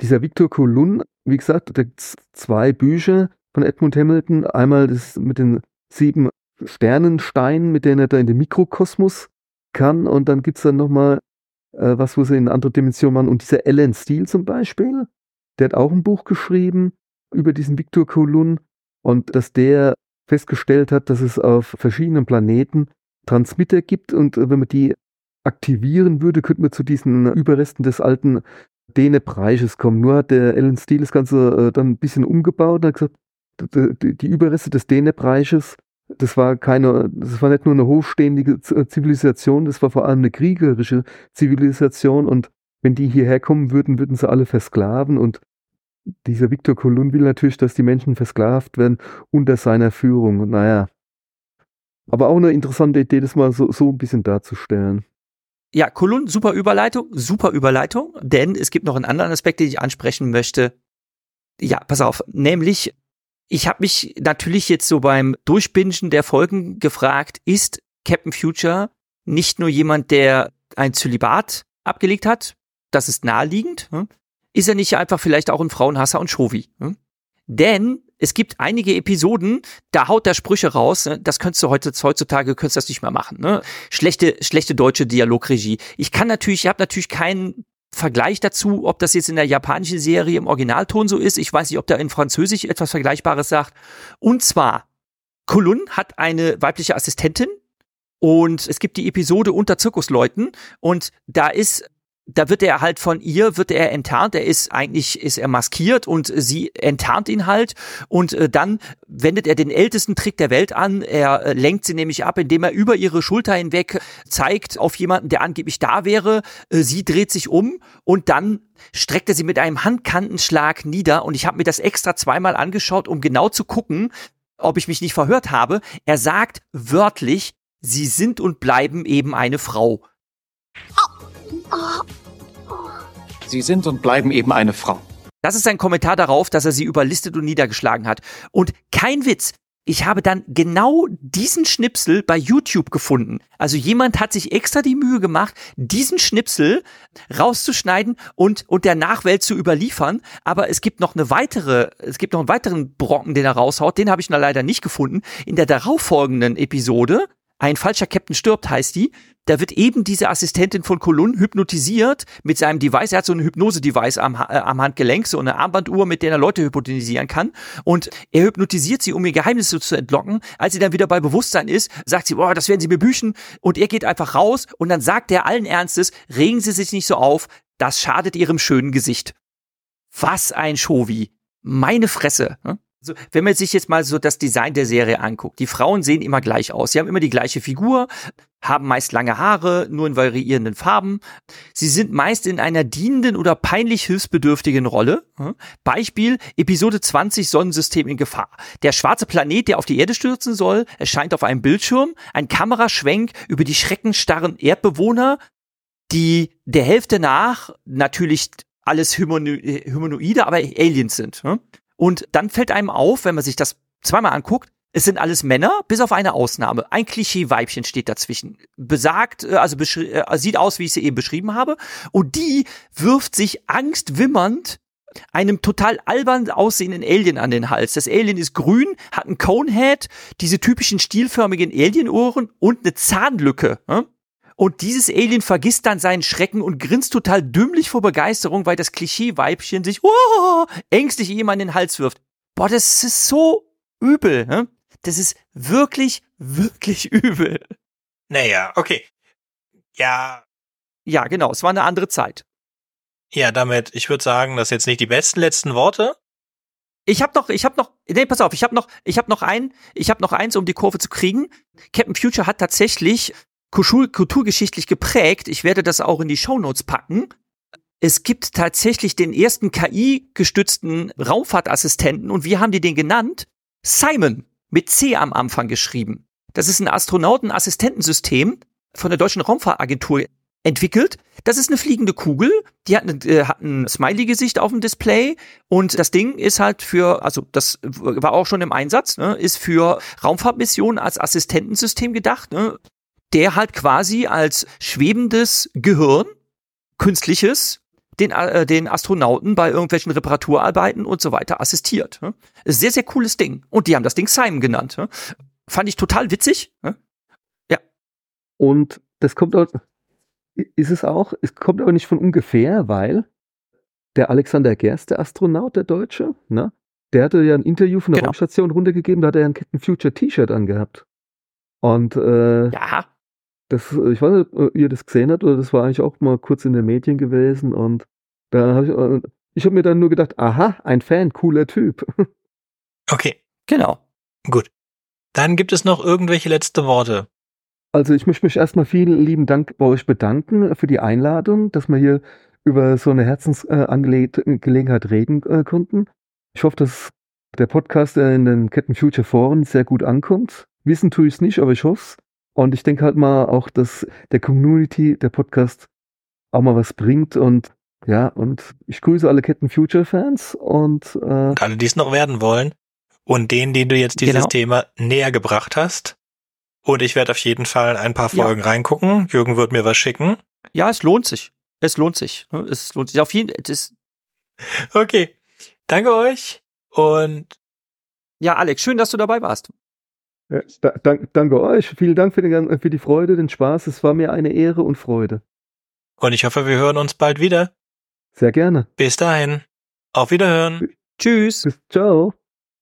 dieser Victor Colun, wie gesagt, da gibt zwei Bücher von Edmund Hamilton. Einmal das mit den sieben Sternensteinen, mit denen er da in den Mikrokosmos kann. Und dann gibt es dann nochmal äh, was, wo sie in andere Dimensionen machen. Und dieser Alan Steele zum Beispiel, der hat auch ein Buch geschrieben über diesen Victor Colun und dass der festgestellt hat, dass es auf verschiedenen Planeten Transmitter gibt und äh, wenn man die aktivieren würde, könnte man zu diesen Überresten des alten Deneb-Reiches kommen. Nur hat der Alan Steele das Ganze äh, dann ein bisschen umgebaut und hat gesagt, die Überreste des Deneb-Reiches, das war keine, das war nicht nur eine hochstehende Zivilisation, das war vor allem eine kriegerische Zivilisation und wenn die hierher kommen würden, würden sie alle versklaven und dieser Victor Colun will natürlich, dass die Menschen versklavt werden unter seiner Führung. Naja. Aber auch eine interessante Idee, das mal so, so ein bisschen darzustellen. Ja, Colun, super Überleitung, super Überleitung, denn es gibt noch einen anderen Aspekt, den ich ansprechen möchte. Ja, pass auf, nämlich, ich habe mich natürlich jetzt so beim Durchbingen der Folgen gefragt, ist Captain Future nicht nur jemand, der ein Zölibat abgelegt hat, das ist naheliegend, hm? Ist er nicht einfach vielleicht auch ein Frauenhasser und Shovi? Hm? Denn es gibt einige Episoden, da haut er Sprüche raus. Ne? Das könntest du heute, heutzutage könntest du das nicht mehr machen. Ne? Schlechte, schlechte deutsche Dialogregie. Ich kann natürlich, ich habe natürlich keinen Vergleich dazu, ob das jetzt in der japanischen Serie im Originalton so ist. Ich weiß nicht, ob der in Französisch etwas Vergleichbares sagt. Und zwar, Kulun hat eine weibliche Assistentin und es gibt die Episode unter Zirkusleuten und da ist da wird er halt von ihr, wird er enttarnt, er ist eigentlich, ist er maskiert und sie enttarnt ihn halt. Und äh, dann wendet er den ältesten Trick der Welt an, er äh, lenkt sie nämlich ab, indem er über ihre Schulter hinweg zeigt auf jemanden, der angeblich da wäre, äh, sie dreht sich um und dann streckt er sie mit einem Handkantenschlag nieder. Und ich habe mir das extra zweimal angeschaut, um genau zu gucken, ob ich mich nicht verhört habe. Er sagt wörtlich, sie sind und bleiben eben eine Frau. Sie sind und bleiben eben eine Frau. Das ist ein Kommentar darauf, dass er sie überlistet und niedergeschlagen hat. Und kein Witz, ich habe dann genau diesen Schnipsel bei YouTube gefunden. Also jemand hat sich extra die Mühe gemacht, diesen Schnipsel rauszuschneiden und, und der Nachwelt zu überliefern. Aber es gibt noch eine weitere, es gibt noch einen weiteren Brocken, den er raushaut. Den habe ich leider nicht gefunden. In der darauffolgenden Episode ein falscher Captain stirbt, heißt die. Da wird eben diese Assistentin von Colun hypnotisiert mit seinem Device. Er hat so ein Hypnose-Device am, äh, am Handgelenk, so eine Armbanduhr, mit der er Leute hypnotisieren kann. Und er hypnotisiert sie, um ihr Geheimnisse zu entlocken. Als sie dann wieder bei Bewusstsein ist, sagt sie, boah, das werden sie mir büchen. Und er geht einfach raus und dann sagt er allen Ernstes, regen Sie sich nicht so auf, das schadet Ihrem schönen Gesicht. Was ein Shovi. Meine Fresse. Ne? Also, wenn man sich jetzt mal so das Design der Serie anguckt, die Frauen sehen immer gleich aus. Sie haben immer die gleiche Figur, haben meist lange Haare, nur in variierenden Farben. Sie sind meist in einer dienenden oder peinlich hilfsbedürftigen Rolle. Beispiel Episode 20 Sonnensystem in Gefahr. Der schwarze Planet, der auf die Erde stürzen soll, erscheint auf einem Bildschirm. Ein Kameraschwenk über die schreckenstarren Erdbewohner, die der Hälfte nach natürlich alles Humanoide, aber Aliens sind. Und dann fällt einem auf, wenn man sich das zweimal anguckt, Es sind alles Männer, bis auf eine Ausnahme. Ein Klischee-Weibchen steht dazwischen. Besagt, äh, also äh, sieht aus, wie ich sie eben beschrieben habe. Und die wirft sich angstwimmernd einem total albern aussehenden Alien an den Hals. Das Alien ist grün, hat ein Conehead, diese typischen stielförmigen Alienohren und eine Zahnlücke. Und dieses Alien vergisst dann seinen Schrecken und grinst total dümmlich vor Begeisterung, weil das Klischee-Weibchen sich oh, ängstlich ihm an den Hals wirft. Boah, das ist so übel. Ne? Das ist wirklich, wirklich übel. Naja, okay. Ja. Ja, genau. Es war eine andere Zeit. Ja, damit, ich würde sagen, das sind jetzt nicht die besten letzten Worte. Ich habe noch, ich habe noch, nee, pass auf, ich habe noch, ich habe noch ein, ich habe noch eins, um die Kurve zu kriegen. Captain Future hat tatsächlich kulturgeschichtlich geprägt. Ich werde das auch in die Shownotes packen. Es gibt tatsächlich den ersten KI-gestützten Raumfahrtassistenten und wie haben die den genannt? Simon mit C am Anfang geschrieben. Das ist ein Astronautenassistentensystem von der Deutschen Raumfahrtagentur entwickelt. Das ist eine fliegende Kugel, die hat, eine, äh, hat ein Smiley-Gesicht auf dem Display und das Ding ist halt für, also das war auch schon im Einsatz, ne, ist für Raumfahrtmissionen als Assistentensystem gedacht, ne, der halt quasi als schwebendes Gehirn, künstliches, den, äh, den Astronauten bei irgendwelchen Reparaturarbeiten und so weiter assistiert. Ne? Sehr, sehr cooles Ding. Und die haben das Ding Simon genannt. Ne? Fand ich total witzig. Ne? Ja. Und das kommt aus, ist es auch, es kommt aber nicht von ungefähr, weil der Alexander Gerst, der Astronaut, der Deutsche, ne? Der hatte ja ein Interview von der genau. Raumstation runtergegeben, da hat er ja ein Captain Future T-Shirt angehabt. Und äh, ja. Das, ich weiß nicht, ob ihr das gesehen habt, oder das war eigentlich auch mal kurz in den Medien gewesen und da habe ich, äh, ich habe mir dann nur gedacht, aha, ein Fan, cooler Typ. Okay. Genau. Gut. Dann gibt es noch irgendwelche letzte Worte. Also ich möchte mich erstmal vielen lieben Dank bei euch bedanken für die Einladung, dass wir hier über so eine Herzensangelegenheit reden äh, konnten. Ich hoffe, dass der Podcast in den Ketten Future Foren sehr gut ankommt. Wissen tue ich es nicht, aber ich hoffe es. Und ich denke halt mal auch, dass der Community, der Podcast auch mal was bringt und ja, und ich grüße alle Ketten Future Fans und, äh, und alle, die es noch werden wollen und denen, denen du jetzt dieses genau. Thema näher gebracht hast. Und ich werde auf jeden Fall ein paar Folgen ja. reingucken. Jürgen wird mir was schicken. Ja, es lohnt sich. Es lohnt sich. Es lohnt sich auf jeden Fall. Okay. Danke euch und ja, Alex, schön, dass du dabei warst. Ja, da, dank, danke euch. Vielen Dank für, den, für die Freude, den Spaß. Es war mir eine Ehre und Freude. Und ich hoffe, wir hören uns bald wieder. Sehr gerne. Bis dahin. Auf Wiederhören. Tschüss. Bis, ciao.